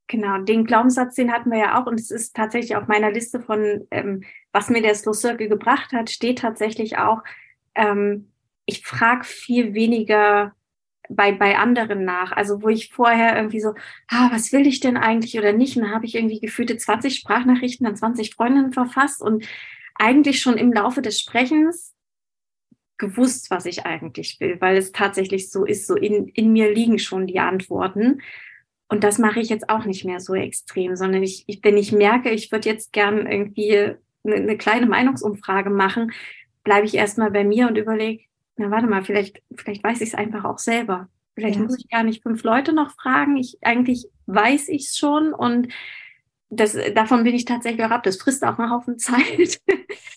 Genau, den Glaubenssatz, den hatten wir ja auch und es ist tatsächlich auf meiner Liste von, ähm, was mir der Slow Circle gebracht hat, steht tatsächlich auch, ähm, ich frage viel weniger bei, bei anderen nach. Also wo ich vorher irgendwie so, ah, was will ich denn eigentlich oder nicht? Und dann habe ich irgendwie gefühlte 20 Sprachnachrichten an 20 Freundinnen verfasst und eigentlich schon im Laufe des Sprechens gewusst, was ich eigentlich will, weil es tatsächlich so ist, so in, in mir liegen schon die Antworten. Und das mache ich jetzt auch nicht mehr so extrem, sondern ich, ich wenn ich merke, ich würde jetzt gern irgendwie eine, eine kleine Meinungsumfrage machen, bleibe ich erstmal bei mir und überlege, na warte mal, vielleicht, vielleicht weiß ich es einfach auch selber. Vielleicht ja. muss ich gar nicht fünf Leute noch fragen. Ich eigentlich weiß ich es schon und das, davon bin ich tatsächlich auch ab. Das frisst auch einen Haufen Zeit.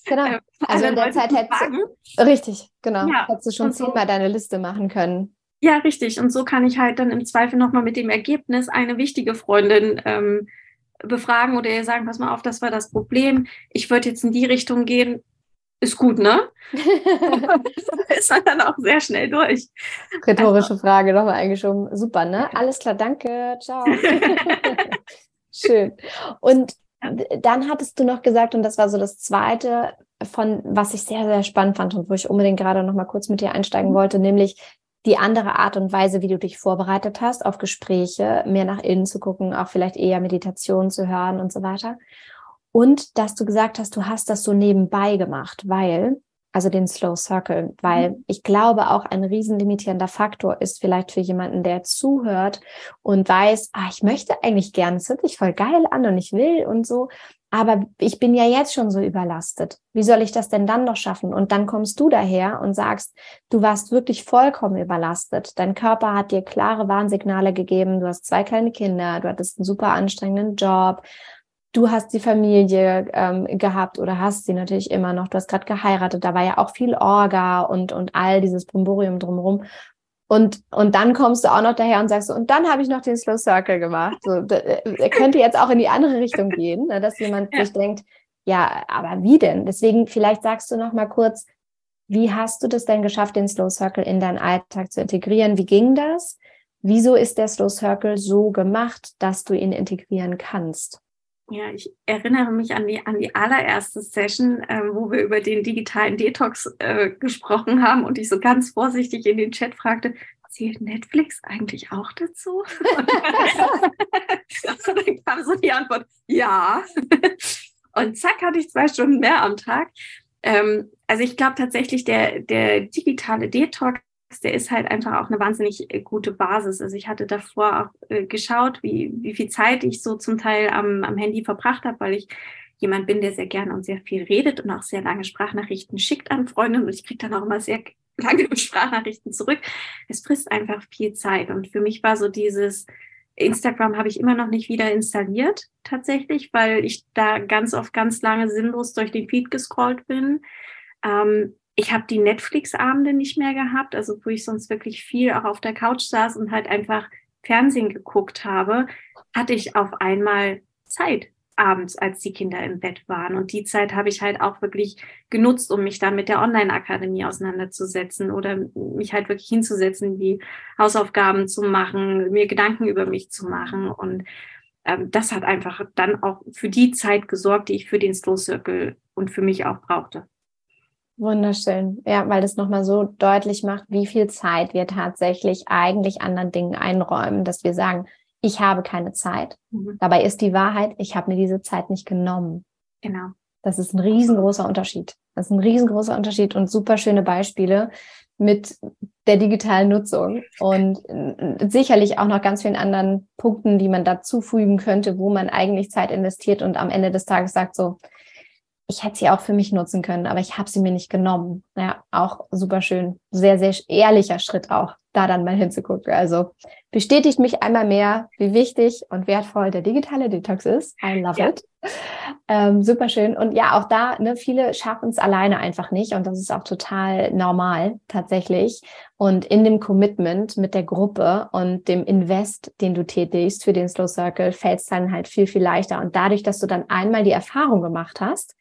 Genau. Äh, also in der Zeit hättest du, richtig, genau. Ja. Hättest du schon so, zehnmal deine Liste machen können. Ja, richtig. Und so kann ich halt dann im Zweifel nochmal mit dem Ergebnis eine wichtige Freundin ähm, befragen oder ihr sagen, pass mal auf, das war das Problem. Ich würde jetzt in die Richtung gehen ist gut, ne? ist man dann auch sehr schnell durch. Rhetorische also. Frage nochmal eingeschoben. Super, ne? Alles klar, danke. Ciao. Schön. Und dann hattest du noch gesagt, und das war so das zweite, von was ich sehr, sehr spannend fand und wo ich unbedingt gerade noch mal kurz mit dir einsteigen mhm. wollte, nämlich die andere Art und Weise, wie du dich vorbereitet hast auf Gespräche, mehr nach innen zu gucken, auch vielleicht eher Meditation zu hören und so weiter. Und dass du gesagt hast, du hast das so nebenbei gemacht, weil, also den Slow Circle, weil mhm. ich glaube auch ein riesenlimitierender Faktor ist vielleicht für jemanden, der zuhört und weiß, ah, ich möchte eigentlich gern, es hört sich voll geil an und ich will und so, aber ich bin ja jetzt schon so überlastet. Wie soll ich das denn dann noch schaffen? Und dann kommst du daher und sagst, du warst wirklich vollkommen überlastet. Dein Körper hat dir klare Warnsignale gegeben. Du hast zwei kleine Kinder, du hattest einen super anstrengenden Job, du hast die Familie ähm, gehabt oder hast sie natürlich immer noch. Du hast gerade geheiratet, da war ja auch viel Orga und, und all dieses Brimborium drumherum. Und, und dann kommst du auch noch daher und sagst, und dann habe ich noch den Slow Circle gemacht. So, er könnte jetzt auch in die andere Richtung gehen, ne, dass jemand ja. sich denkt, ja, aber wie denn? Deswegen vielleicht sagst du noch mal kurz, wie hast du das denn geschafft, den Slow Circle in deinen Alltag zu integrieren? Wie ging das? Wieso ist der Slow Circle so gemacht, dass du ihn integrieren kannst? Ja, ich erinnere mich an die, an die allererste Session, äh, wo wir über den digitalen Detox äh, gesprochen haben und ich so ganz vorsichtig in den Chat fragte, zählt Netflix eigentlich auch dazu? und dann kam so die Antwort, ja. Und zack, hatte ich zwei Stunden mehr am Tag. Ähm, also ich glaube tatsächlich, der, der digitale Detox der ist halt einfach auch eine wahnsinnig äh, gute Basis. Also ich hatte davor auch äh, geschaut, wie, wie viel Zeit ich so zum Teil am, am Handy verbracht habe, weil ich jemand bin, der sehr gerne und sehr viel redet und auch sehr lange Sprachnachrichten schickt an Freunde und ich kriege dann auch immer sehr lange Sprachnachrichten zurück. Es frisst einfach viel Zeit und für mich war so dieses Instagram habe ich immer noch nicht wieder installiert tatsächlich, weil ich da ganz oft ganz lange sinnlos durch den Feed gescrollt bin. Ähm, ich habe die Netflix-Abende nicht mehr gehabt, also wo ich sonst wirklich viel auch auf der Couch saß und halt einfach Fernsehen geguckt habe, hatte ich auf einmal Zeit abends, als die Kinder im Bett waren. Und die Zeit habe ich halt auch wirklich genutzt, um mich dann mit der Online-Akademie auseinanderzusetzen oder mich halt wirklich hinzusetzen, die Hausaufgaben zu machen, mir Gedanken über mich zu machen. Und ähm, das hat einfach dann auch für die Zeit gesorgt, die ich für den Slow Circle und für mich auch brauchte. Wunderschön. Ja, weil das nochmal so deutlich macht, wie viel Zeit wir tatsächlich eigentlich anderen Dingen einräumen, dass wir sagen, ich habe keine Zeit. Mhm. Dabei ist die Wahrheit, ich habe mir diese Zeit nicht genommen. Genau. Das ist ein riesengroßer Unterschied. Das ist ein riesengroßer Unterschied und super schöne Beispiele mit der digitalen Nutzung und sicherlich auch noch ganz vielen anderen Punkten, die man dazu fügen könnte, wo man eigentlich Zeit investiert und am Ende des Tages sagt so, ich hätte sie auch für mich nutzen können, aber ich habe sie mir nicht genommen. Ja, auch super schön. Sehr, sehr ehrlicher Schritt auch, da dann mal hinzugucken. Also bestätigt mich einmal mehr, wie wichtig und wertvoll der digitale Detox ist. I love ja. it. Ähm, super schön. Und ja, auch da, ne, viele schaffen es alleine einfach nicht. Und das ist auch total normal, tatsächlich. Und in dem Commitment mit der Gruppe und dem Invest, den du tätigst für den Slow Circle, fällt es dann halt viel, viel leichter. Und dadurch, dass du dann einmal die Erfahrung gemacht hast,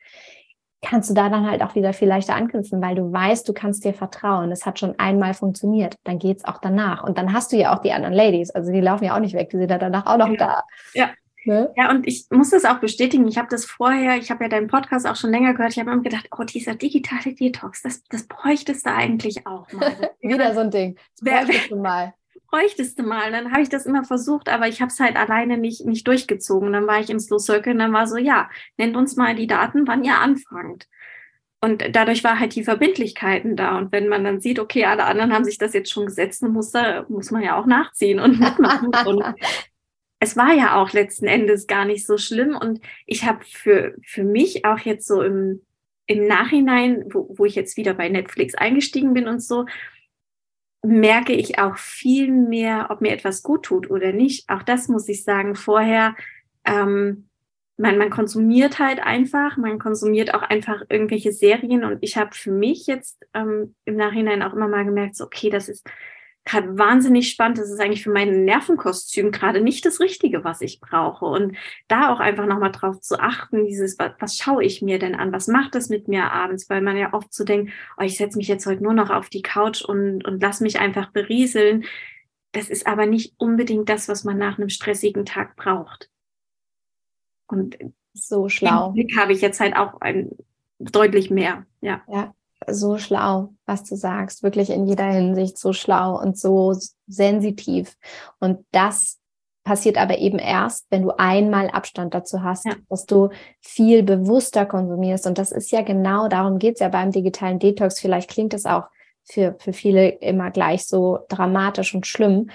kannst du da dann halt auch wieder viel leichter anknüpfen, weil du weißt, du kannst dir vertrauen. Es hat schon einmal funktioniert. Dann geht's auch danach. Und dann hast du ja auch die anderen Ladies. Also die laufen ja auch nicht weg. Die sind ja danach auch noch ja. da. Ja. Ne? Ja, und ich muss das auch bestätigen. Ich habe das vorher, ich habe ja deinen Podcast auch schon länger gehört. Ich habe immer gedacht, oh, dieser digitale Detox, das, das bräuchtest du eigentlich auch mal. Wieder so ein Ding. Das bräuchtest du mal bräuchtest du mal. Und dann habe ich das immer versucht, aber ich habe es halt alleine nicht, nicht durchgezogen. Dann war ich im Slow Circle und dann war so, ja, nennt uns mal die Daten, wann ihr anfangt. Und dadurch war halt die Verbindlichkeiten da. Und wenn man dann sieht, okay, alle anderen haben sich das jetzt schon gesetzt, dann muss, da, muss man ja auch nachziehen und mitmachen. und es war ja auch letzten Endes gar nicht so schlimm. Und ich habe für, für mich auch jetzt so im, im Nachhinein, wo, wo ich jetzt wieder bei Netflix eingestiegen bin und so, merke ich auch viel mehr, ob mir etwas gut tut oder nicht. Auch das muss ich sagen. Vorher, ähm, man, man konsumiert halt einfach, man konsumiert auch einfach irgendwelche Serien und ich habe für mich jetzt ähm, im Nachhinein auch immer mal gemerkt, so, okay, das ist gerade wahnsinnig spannend. Das ist eigentlich für mein Nervenkostüm gerade nicht das Richtige, was ich brauche. Und da auch einfach nochmal drauf zu achten, dieses, was, was schaue ich mir denn an? Was macht das mit mir abends? Weil man ja oft so denkt, oh, ich setze mich jetzt heute nur noch auf die Couch und, und lass mich einfach berieseln. Das ist aber nicht unbedingt das, was man nach einem stressigen Tag braucht. Und so schlau. Blick habe ich jetzt halt auch ein, deutlich mehr, ja. Ja, so schlau, was du sagst, wirklich in jeder Hinsicht so schlau und so sensitiv. Und das passiert aber eben erst, wenn du einmal Abstand dazu hast, ja. dass du viel bewusster konsumierst. Und das ist ja genau, darum geht es ja beim digitalen Detox. Vielleicht klingt es auch für, für viele immer gleich so dramatisch und schlimm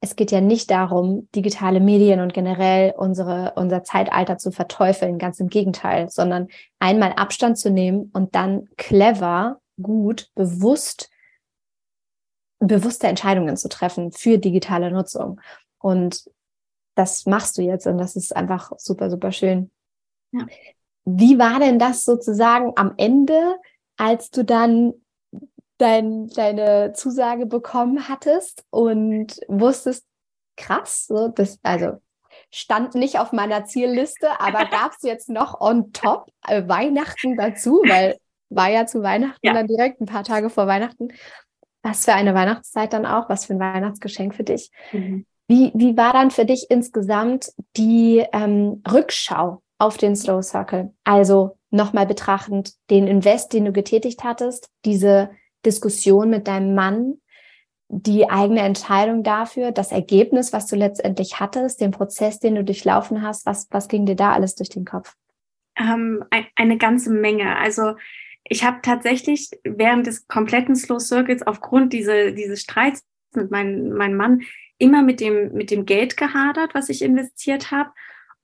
es geht ja nicht darum, digitale Medien und generell unsere, unser Zeitalter zu verteufeln, ganz im Gegenteil, sondern einmal Abstand zu nehmen und dann clever, gut, bewusst, bewusste Entscheidungen zu treffen für digitale Nutzung. Und das machst du jetzt und das ist einfach super, super schön. Ja. Wie war denn das sozusagen am Ende, als du dann dein, deine Zusage bekommen hattest und wusstest, krass, so das, also stand nicht auf meiner Zielliste, aber gab es jetzt noch on top äh, Weihnachten dazu, weil war ja zu Weihnachten ja. dann direkt ein paar Tage vor Weihnachten. Was für eine Weihnachtszeit dann auch, was für ein Weihnachtsgeschenk für dich. Mhm. Wie, wie war dann für dich insgesamt die ähm, Rückschau auf den Slow Circle? Also nochmal betrachtend den Invest, den du getätigt hattest, diese Diskussion mit deinem Mann, die eigene Entscheidung dafür, das Ergebnis, was du letztendlich hattest, den Prozess, den du durchlaufen hast, was, was ging dir da alles durch den Kopf? Ähm, eine ganze Menge. Also ich habe tatsächlich während des kompletten Slow Circles aufgrund dieser, dieses Streits mit mein, meinem Mann immer mit dem, mit dem Geld gehadert, was ich investiert habe.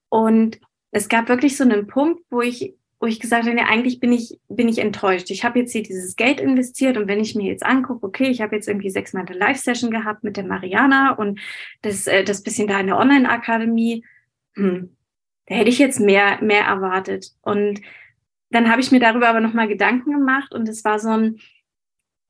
Und es gab wirklich so einen Punkt, wo ich wo ich gesagt habe, ja, eigentlich bin ich, bin ich enttäuscht. Ich habe jetzt hier dieses Geld investiert und wenn ich mir jetzt angucke, okay, ich habe jetzt irgendwie sechs Monate Live-Session gehabt mit der Mariana und das, äh, das bisschen da in der Online-Akademie, hm, da hätte ich jetzt mehr, mehr erwartet. Und dann habe ich mir darüber aber nochmal Gedanken gemacht und es war so ein,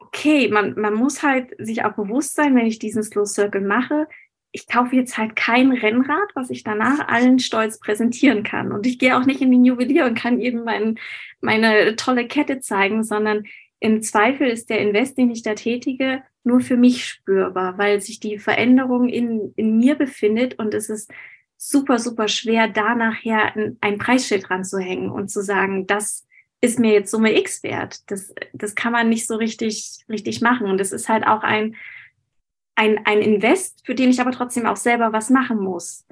okay, man, man muss halt sich auch bewusst sein, wenn ich diesen Slow Circle mache, ich kaufe jetzt halt kein Rennrad, was ich danach allen stolz präsentieren kann. Und ich gehe auch nicht in den Juwelier und kann jedem mein, meine tolle Kette zeigen, sondern im Zweifel ist der Invest, den ich da tätige, nur für mich spürbar, weil sich die Veränderung in, in mir befindet und es ist super, super schwer, da nachher ein, ein Preisschild ranzuhängen und zu sagen, das ist mir jetzt Summe X wert. Das, das kann man nicht so richtig, richtig machen. Und es ist halt auch ein, ein, ein Invest, für den ich aber trotzdem auch selber was machen muss.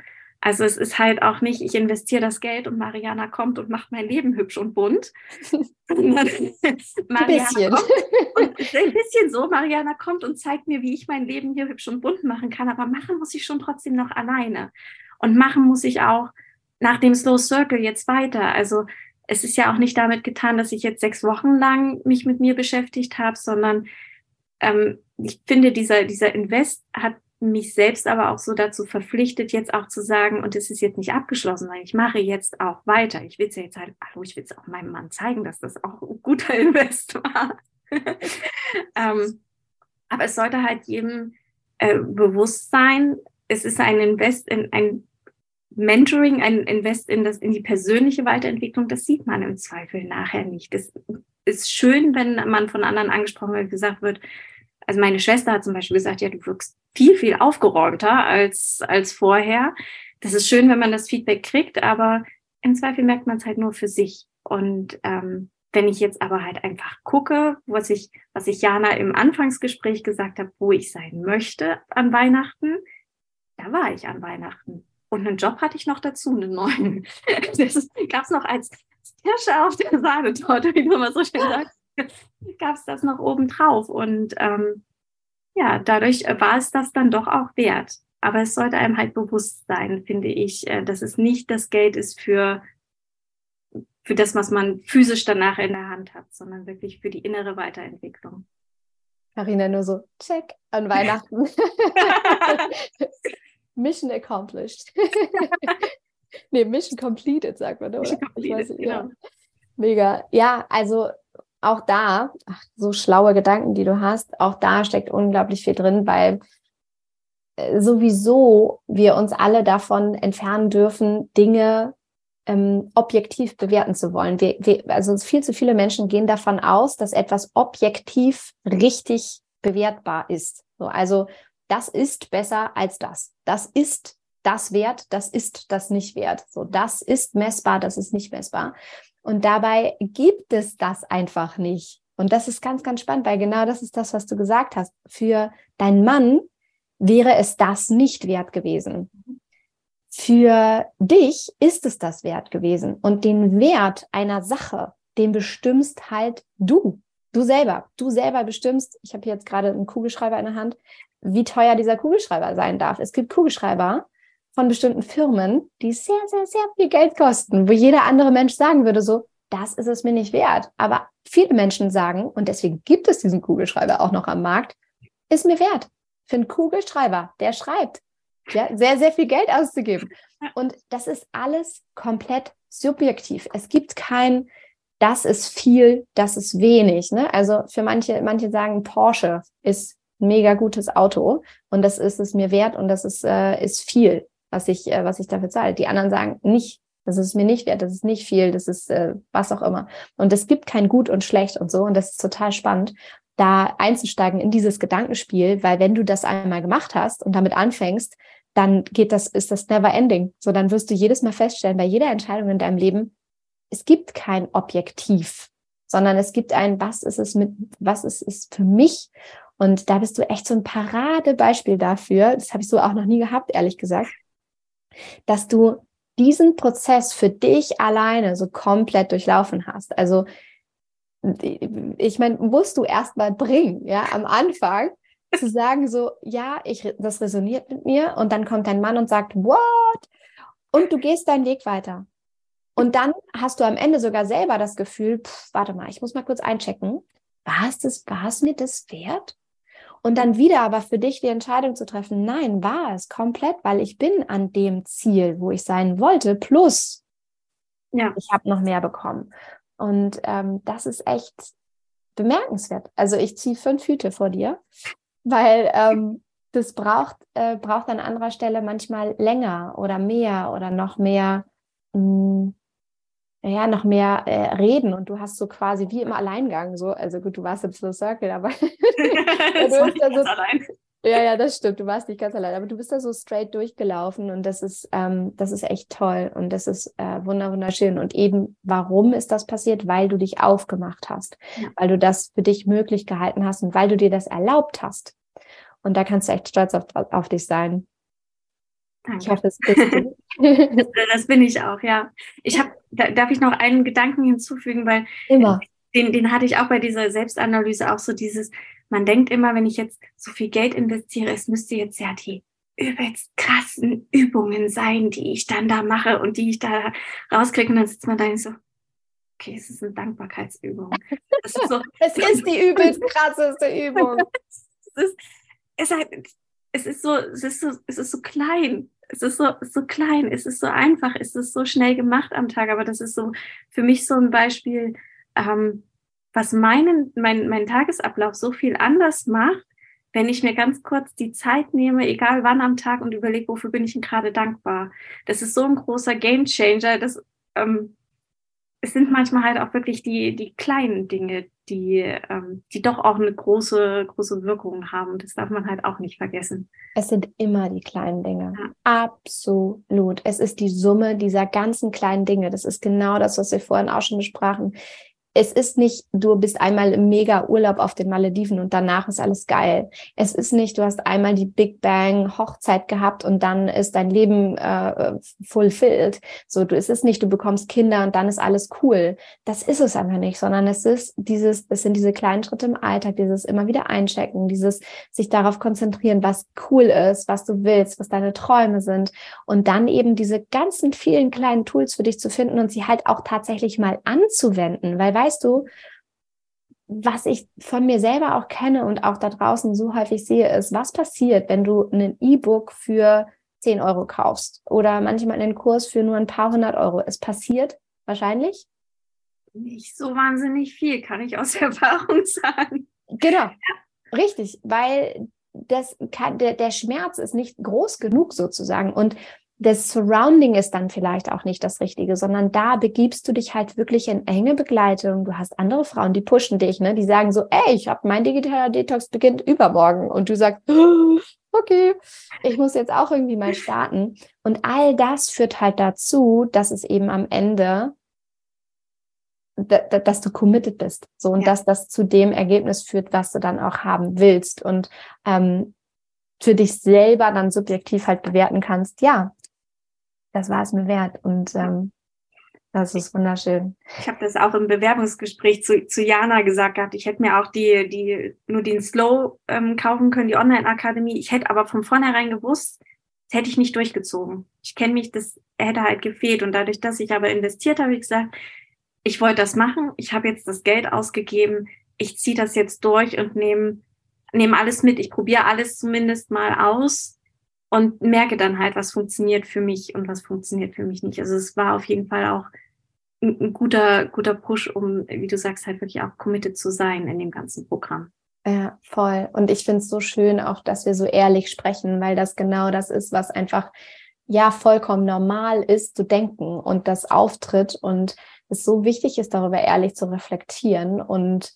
Also es ist halt auch nicht, ich investiere das Geld und Mariana kommt und macht mein Leben hübsch und bunt. Mariana ein bisschen. Und ein bisschen so, Mariana kommt und zeigt mir, wie ich mein Leben hier hübsch und bunt machen kann, aber machen muss ich schon trotzdem noch alleine. Und machen muss ich auch nach dem Slow Circle jetzt weiter. Also es ist ja auch nicht damit getan, dass ich jetzt sechs Wochen lang mich mit mir beschäftigt habe, sondern ähm, ich finde, dieser, dieser Invest hat mich selbst aber auch so dazu verpflichtet, jetzt auch zu sagen, und es ist jetzt nicht abgeschlossen, sondern ich mache jetzt auch weiter. Ich will es ja jetzt halt, hallo, ich will es auch meinem Mann zeigen, dass das auch ein guter Invest war. ähm, aber es sollte halt jedem äh, bewusst sein, es ist ein Invest in ein Mentoring, ein Invest in, das, in die persönliche Weiterentwicklung, das sieht man im Zweifel nachher nicht. Das ist schön, wenn man von anderen angesprochen wird, gesagt wird, also meine Schwester hat zum Beispiel gesagt, ja, du wirkst viel, viel aufgeräumter als, als vorher. Das ist schön, wenn man das Feedback kriegt, aber im Zweifel merkt man es halt nur für sich. Und ähm, wenn ich jetzt aber halt einfach gucke, was ich, was ich Jana im Anfangsgespräch gesagt habe, wo ich sein möchte an Weihnachten, da war ich an Weihnachten. Und einen Job hatte ich noch dazu, einen neuen. Das gab es noch als Kirsche auf der Sahnetorte, wie du immer so schön sagst, gab es das noch oben drauf. Und ähm, ja, dadurch war es das dann doch auch wert. Aber es sollte einem halt bewusst sein, finde ich, äh, dass es nicht das Geld ist für, für das, was man physisch danach in der Hand hat, sondern wirklich für die innere Weiterentwicklung. Carina nur so, check, an Weihnachten. Mission accomplished. nee, Mission completed, sagt man, oder? Mission completed, weiß, ja. Genau. Mega. Ja, also auch da, ach, so schlaue Gedanken, die du hast, auch da steckt unglaublich viel drin, weil äh, sowieso wir uns alle davon entfernen dürfen, Dinge ähm, objektiv bewerten zu wollen. Wir, wir, also viel zu viele Menschen gehen davon aus, dass etwas objektiv richtig bewertbar ist. So, also das ist besser als das. Das ist das wert, das ist das nicht wert. So, das ist messbar, das ist nicht messbar. Und dabei gibt es das einfach nicht. Und das ist ganz, ganz spannend, weil genau das ist das, was du gesagt hast. Für deinen Mann wäre es das nicht wert gewesen. Für dich ist es das wert gewesen. Und den Wert einer Sache, den bestimmst halt du. Du selber. Du selber bestimmst, ich habe jetzt gerade einen Kugelschreiber in der Hand, wie teuer dieser Kugelschreiber sein darf. Es gibt Kugelschreiber von bestimmten Firmen, die sehr, sehr, sehr viel Geld kosten, wo jeder andere Mensch sagen würde, so, das ist es mir nicht wert. Aber viele Menschen sagen, und deswegen gibt es diesen Kugelschreiber auch noch am Markt, ist mir wert. Für einen Kugelschreiber, der schreibt, ja, sehr, sehr viel Geld auszugeben. Und das ist alles komplett subjektiv. Es gibt kein, das ist viel, das ist wenig. Ne? Also für manche, manche sagen, Porsche ist mega gutes Auto und das ist es mir wert und das ist, äh, ist viel, was ich, äh, was ich dafür zahle. Die anderen sagen nicht, das ist mir nicht wert, das ist nicht viel, das ist äh, was auch immer. Und es gibt kein Gut und Schlecht und so und das ist total spannend, da einzusteigen in dieses Gedankenspiel, weil wenn du das einmal gemacht hast und damit anfängst, dann geht das, ist das never ending. So, dann wirst du jedes Mal feststellen, bei jeder Entscheidung in deinem Leben, es gibt kein Objektiv, sondern es gibt ein, was ist es mit, was ist es für mich? Und da bist du echt so ein Paradebeispiel dafür. Das habe ich so auch noch nie gehabt, ehrlich gesagt, dass du diesen Prozess für dich alleine so komplett durchlaufen hast. Also ich meine, musst du erst mal bringen, ja, am Anfang zu sagen so, ja, ich, das resoniert mit mir und dann kommt dein Mann und sagt, what? Und du gehst deinen Weg weiter. Und dann hast du am Ende sogar selber das Gefühl, pff, warte mal, ich muss mal kurz einchecken. War es das, war es mir das wert? Und dann wieder aber für dich die Entscheidung zu treffen, nein, war es komplett, weil ich bin an dem Ziel, wo ich sein wollte, plus ja. ich habe noch mehr bekommen. Und ähm, das ist echt bemerkenswert. Also ich ziehe fünf Hüte vor dir, weil ähm, das braucht, äh, braucht an anderer Stelle manchmal länger oder mehr oder noch mehr, mh, mm, ja, noch mehr äh, reden und du hast so quasi wie im Alleingang so, also gut, du warst im Slow Circle, aber du bist da so, allein. Ja, ja, das stimmt. Du warst nicht ganz allein, aber du bist da so straight durchgelaufen und das ist, ähm, das ist echt toll und das ist äh, wunderschön. Und eben, warum ist das passiert? Weil du dich aufgemacht hast, ja. weil du das für dich möglich gehalten hast und weil du dir das erlaubt hast. Und da kannst du echt stolz auf, auf dich sein. Danke. Ich hoffe, es bist du. das, bin ich auch, ja. Ich habe, da, darf ich noch einen Gedanken hinzufügen, weil Immer. Den, den hatte ich auch bei dieser Selbstanalyse auch so dieses, man denkt immer, wenn ich jetzt so viel Geld investiere, es müsste jetzt ja die übelst krassen Übungen sein, die ich dann da mache und die ich da rauskriege. Und dann sitzt man da und so, okay, es ist eine Dankbarkeitsübung. Es ist, so, es ist die übelst krasseste Übung. es, ist, es, halt, es, ist so, es, ist so, es ist so klein. Es ist so, so klein, es ist so einfach, es ist so schnell gemacht am Tag, aber das ist so für mich so ein Beispiel, ähm, was meinen, mein, mein Tagesablauf so viel anders macht, wenn ich mir ganz kurz die Zeit nehme, egal wann am Tag und überlege, wofür bin ich denn gerade dankbar. Das ist so ein großer Gamechanger. Das, ähm, es sind manchmal halt auch wirklich die, die kleinen Dinge, die, ähm, die doch auch eine große, große Wirkung haben. Das darf man halt auch nicht vergessen. Es sind immer die kleinen Dinge. Ja. Absolut. Es ist die Summe dieser ganzen kleinen Dinge. Das ist genau das, was wir vorhin auch schon besprachen es ist nicht, du bist einmal im mega Urlaub auf den Malediven und danach ist alles geil. Es ist nicht, du hast einmal die Big Bang Hochzeit gehabt und dann ist dein Leben äh, fulfilled. So, du es ist nicht, du bekommst Kinder und dann ist alles cool. Das ist es einfach nicht, sondern es ist dieses, es sind diese kleinen Schritte im Alltag, dieses immer wieder einchecken, dieses sich darauf konzentrieren, was cool ist, was du willst, was deine Träume sind und dann eben diese ganzen vielen kleinen Tools für dich zu finden und sie halt auch tatsächlich mal anzuwenden, weil weißt du, was ich von mir selber auch kenne und auch da draußen so häufig sehe, ist, was passiert, wenn du ein E-Book für 10 Euro kaufst oder manchmal einen Kurs für nur ein paar hundert Euro. Es passiert wahrscheinlich? Nicht so wahnsinnig viel, kann ich aus Erfahrung sagen. Genau, richtig, weil das kann, der, der Schmerz ist nicht groß genug sozusagen. Und das Surrounding ist dann vielleicht auch nicht das Richtige, sondern da begibst du dich halt wirklich in enge Begleitung. Du hast andere Frauen, die pushen dich, ne? Die sagen so, ey, ich habe mein digitaler Detox beginnt übermorgen und du sagst, okay, ich muss jetzt auch irgendwie mal starten. Und all das führt halt dazu, dass es eben am Ende dass du committed bist. So und ja. dass das zu dem Ergebnis führt, was du dann auch haben willst. Und ähm, für dich selber dann subjektiv halt bewerten kannst, ja, das war es mir wert. Und ähm, das ist wunderschön. Ich habe das auch im Bewerbungsgespräch zu, zu Jana gesagt gehabt. Ich hätte mir auch die, die nur den Slow ähm, kaufen können, die Online-Akademie. Ich hätte aber von vornherein gewusst, das hätte ich nicht durchgezogen. Ich kenne mich, das hätte halt gefehlt. Und dadurch, dass ich aber investiert habe, ich gesagt, ich wollte das machen. Ich habe jetzt das Geld ausgegeben. Ich ziehe das jetzt durch und nehme nehme alles mit. Ich probiere alles zumindest mal aus und merke dann halt, was funktioniert für mich und was funktioniert für mich nicht. Also es war auf jeden Fall auch ein, guter, guter Push, um, wie du sagst, halt wirklich auch committed zu sein in dem ganzen Programm. Ja, voll. Und ich finde es so schön auch, dass wir so ehrlich sprechen, weil das genau das ist, was einfach ja vollkommen normal ist zu denken und das auftritt und es so wichtig ist, darüber ehrlich zu reflektieren und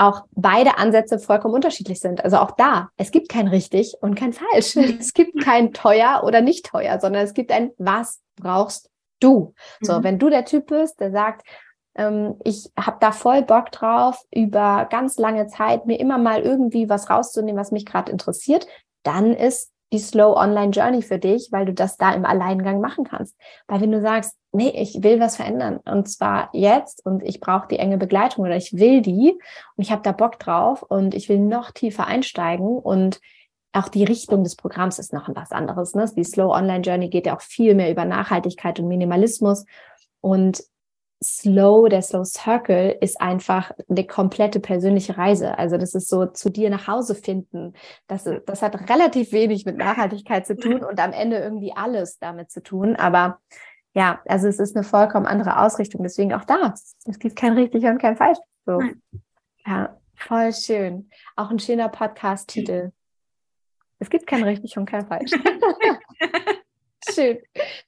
auch beide Ansätze vollkommen unterschiedlich sind. Also auch da, es gibt kein richtig und kein falsch. Mhm. Es gibt kein teuer oder nicht teuer, sondern es gibt ein, was brauchst du? So, mhm. wenn du der Typ bist, der sagt, ähm, ich habe da voll Bock drauf, über ganz lange Zeit mir immer mal irgendwie was rauszunehmen, was mich gerade interessiert, dann ist die Slow Online Journey für dich, weil du das da im Alleingang machen kannst. Weil wenn du sagst, nee, ich will was verändern und zwar jetzt und ich brauche die enge Begleitung oder ich will die und ich habe da Bock drauf und ich will noch tiefer einsteigen und auch die Richtung des Programms ist noch was anderes. Ne? Die Slow Online Journey geht ja auch viel mehr über Nachhaltigkeit und Minimalismus und Slow, der Slow Circle ist einfach eine komplette persönliche Reise. Also das ist so zu dir nach Hause finden. Das, das hat relativ wenig mit Nachhaltigkeit zu tun und am Ende irgendwie alles damit zu tun. Aber ja, also es ist eine vollkommen andere Ausrichtung. Deswegen auch da. Es gibt kein richtig und kein falsch. So. Ja, voll schön. Auch ein schöner Podcast-Titel. Es gibt kein richtig und kein falsch. Schön.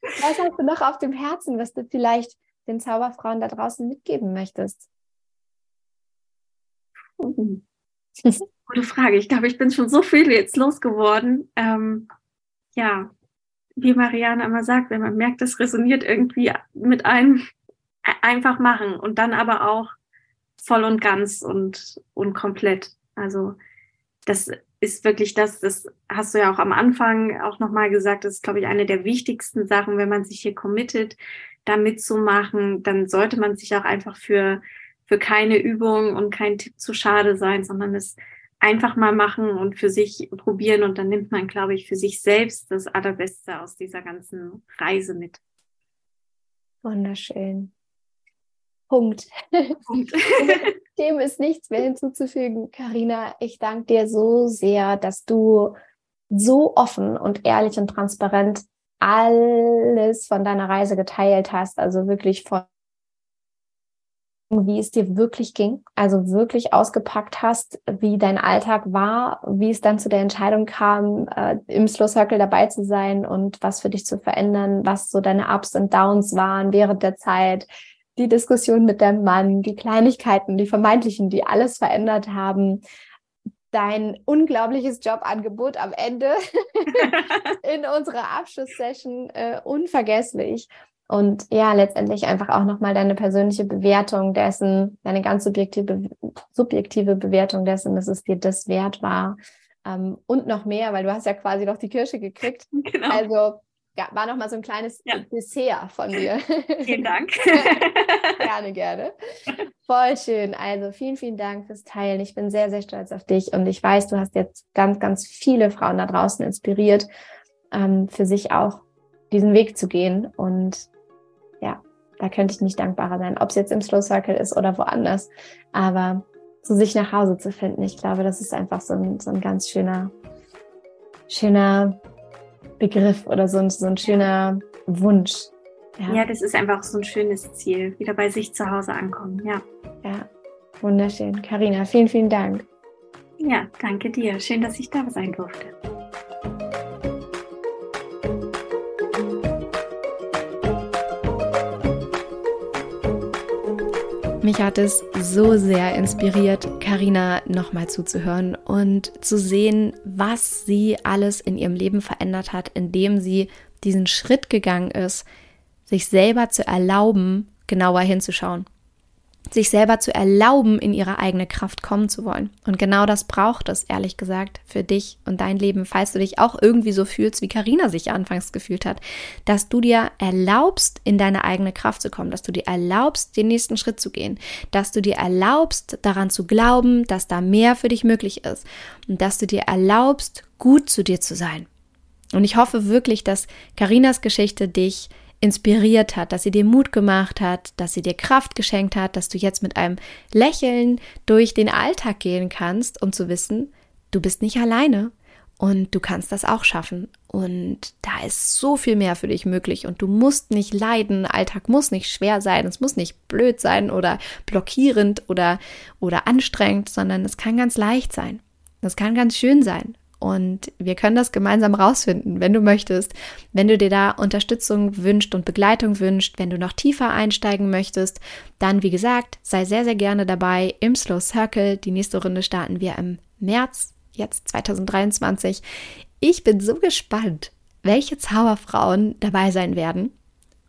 Was hast du noch auf dem Herzen, was du vielleicht den Zauberfrauen da draußen mitgeben möchtest? Gute Frage. Ich glaube, ich bin schon so viel jetzt losgeworden. Ähm, ja, wie Marianne immer sagt, wenn man merkt, das resoniert irgendwie mit einem, einfach machen und dann aber auch voll und ganz und, und komplett. Also das ist wirklich das, das hast du ja auch am Anfang auch nochmal gesagt, das ist, glaube ich, eine der wichtigsten Sachen, wenn man sich hier committet, da mitzumachen, dann sollte man sich auch einfach für, für keine Übung und kein Tipp zu schade sein, sondern es einfach mal machen und für sich probieren und dann nimmt man, glaube ich, für sich selbst das Allerbeste aus dieser ganzen Reise mit. Wunderschön. Punkt. Punkt. Dem ist nichts mehr hinzuzufügen. Karina, ich danke dir so sehr, dass du so offen und ehrlich und transparent alles von deiner Reise geteilt hast. Also wirklich von wie es dir wirklich ging, also wirklich ausgepackt hast, wie dein Alltag war, wie es dann zu der Entscheidung kam, äh, im Slow Circle dabei zu sein und was für dich zu verändern, was so deine Ups und Downs waren während der Zeit, die Diskussion mit deinem Mann, die Kleinigkeiten, die vermeintlichen, die alles verändert haben, dein unglaubliches Jobangebot am Ende in unserer Abschlusssession äh, unvergesslich. Und ja, letztendlich einfach auch nochmal deine persönliche Bewertung dessen, deine ganz subjektive, subjektive Bewertung dessen, dass es dir das wert war. Ähm, und noch mehr, weil du hast ja quasi noch die Kirsche gekriegt. Genau. Also war noch mal so ein kleines ja. Dessert von mir. Vielen Dank. gerne, gerne. Voll schön. Also vielen, vielen Dank fürs Teilen. Ich bin sehr, sehr stolz auf dich und ich weiß, du hast jetzt ganz, ganz viele Frauen da draußen inspiriert, ähm, für sich auch diesen Weg zu gehen. Und ja, da könnte ich nicht dankbarer sein, ob es jetzt im Slow Circle ist oder woanders. Aber zu sich nach Hause zu finden, ich glaube, das ist einfach so ein, so ein ganz schöner, schöner Begriff oder so ein, so ein schöner Wunsch. Ja. ja, das ist einfach so ein schönes Ziel. Wieder bei sich zu Hause ankommen, ja. Ja, wunderschön. Karina, vielen, vielen Dank. Ja, danke dir. Schön, dass ich da sein durfte. Mich hat es so sehr inspiriert, Karina nochmal zuzuhören und zu sehen, was sie alles in ihrem Leben verändert hat, indem sie diesen Schritt gegangen ist, sich selber zu erlauben, genauer hinzuschauen sich selber zu erlauben, in ihre eigene Kraft kommen zu wollen. Und genau das braucht es, ehrlich gesagt, für dich und dein Leben, falls du dich auch irgendwie so fühlst, wie Karina sich anfangs gefühlt hat, dass du dir erlaubst, in deine eigene Kraft zu kommen, dass du dir erlaubst, den nächsten Schritt zu gehen, dass du dir erlaubst, daran zu glauben, dass da mehr für dich möglich ist und dass du dir erlaubst, gut zu dir zu sein. Und ich hoffe wirklich, dass Karinas Geschichte dich inspiriert hat, dass sie dir Mut gemacht hat, dass sie dir Kraft geschenkt hat, dass du jetzt mit einem Lächeln durch den Alltag gehen kannst, um zu wissen, du bist nicht alleine und du kannst das auch schaffen. Und da ist so viel mehr für dich möglich und du musst nicht leiden. Alltag muss nicht schwer sein, es muss nicht blöd sein oder blockierend oder, oder anstrengend, sondern es kann ganz leicht sein. Es kann ganz schön sein. Und wir können das gemeinsam rausfinden, wenn du möchtest. Wenn du dir da Unterstützung wünscht und Begleitung wünscht, wenn du noch tiefer einsteigen möchtest, dann wie gesagt, sei sehr, sehr gerne dabei im Slow Circle. Die nächste Runde starten wir im März, jetzt 2023. Ich bin so gespannt, welche Zauberfrauen dabei sein werden,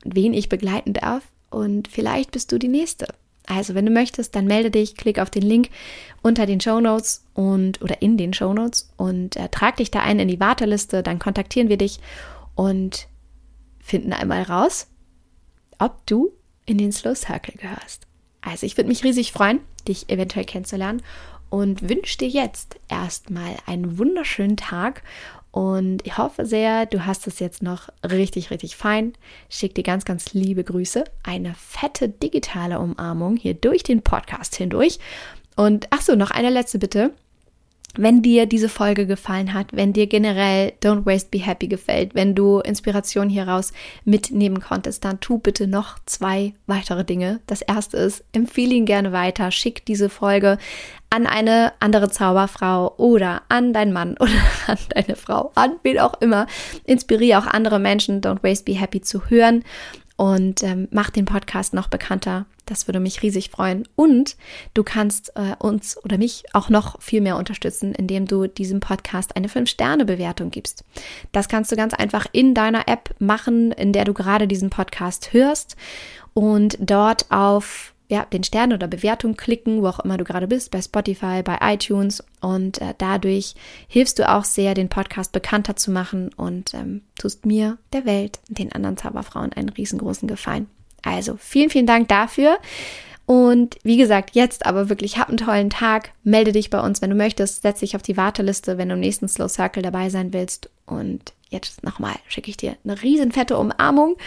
wen ich begleiten darf. Und vielleicht bist du die nächste. Also, wenn du möchtest, dann melde dich, klick auf den Link unter den Show Notes und oder in den Show Notes und äh, trag dich da ein in die Warteliste, dann kontaktieren wir dich und finden einmal raus, ob du in den Slow Circle gehörst. Also, ich würde mich riesig freuen, dich eventuell kennenzulernen und wünsche dir jetzt erstmal einen wunderschönen Tag und ich hoffe sehr, du hast es jetzt noch richtig, richtig fein. Schick dir ganz, ganz liebe Grüße. Eine fette digitale Umarmung hier durch den Podcast hindurch. Und ach so, noch eine letzte Bitte. Wenn dir diese Folge gefallen hat, wenn dir generell Don't Waste Be Happy gefällt, wenn du Inspiration hieraus mitnehmen konntest, dann tu bitte noch zwei weitere Dinge. Das erste ist, empfehle ihn gerne weiter, schick diese Folge an eine andere Zauberfrau oder an deinen Mann oder an deine Frau, an wen auch immer. Inspiriere auch andere Menschen, Don't Waste Be Happy zu hören und ähm, mach den Podcast noch bekannter. Das würde mich riesig freuen. Und du kannst äh, uns oder mich auch noch viel mehr unterstützen, indem du diesem Podcast eine 5-Sterne-Bewertung gibst. Das kannst du ganz einfach in deiner App machen, in der du gerade diesen Podcast hörst und dort auf ja, den Stern oder Bewertung klicken, wo auch immer du gerade bist, bei Spotify, bei iTunes. Und äh, dadurch hilfst du auch sehr, den Podcast bekannter zu machen und ähm, tust mir, der Welt, den anderen Zauberfrauen einen riesengroßen Gefallen. Also vielen, vielen Dank dafür. Und wie gesagt, jetzt aber wirklich, hab einen tollen Tag. Melde dich bei uns, wenn du möchtest. Setz dich auf die Warteliste, wenn du im nächsten Slow Circle dabei sein willst. Und jetzt nochmal schicke ich dir eine riesen fette Umarmung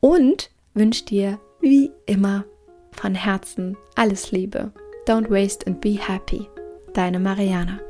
und wünsche dir wie immer von Herzen alles Liebe. Don't waste and be happy. Deine Mariana.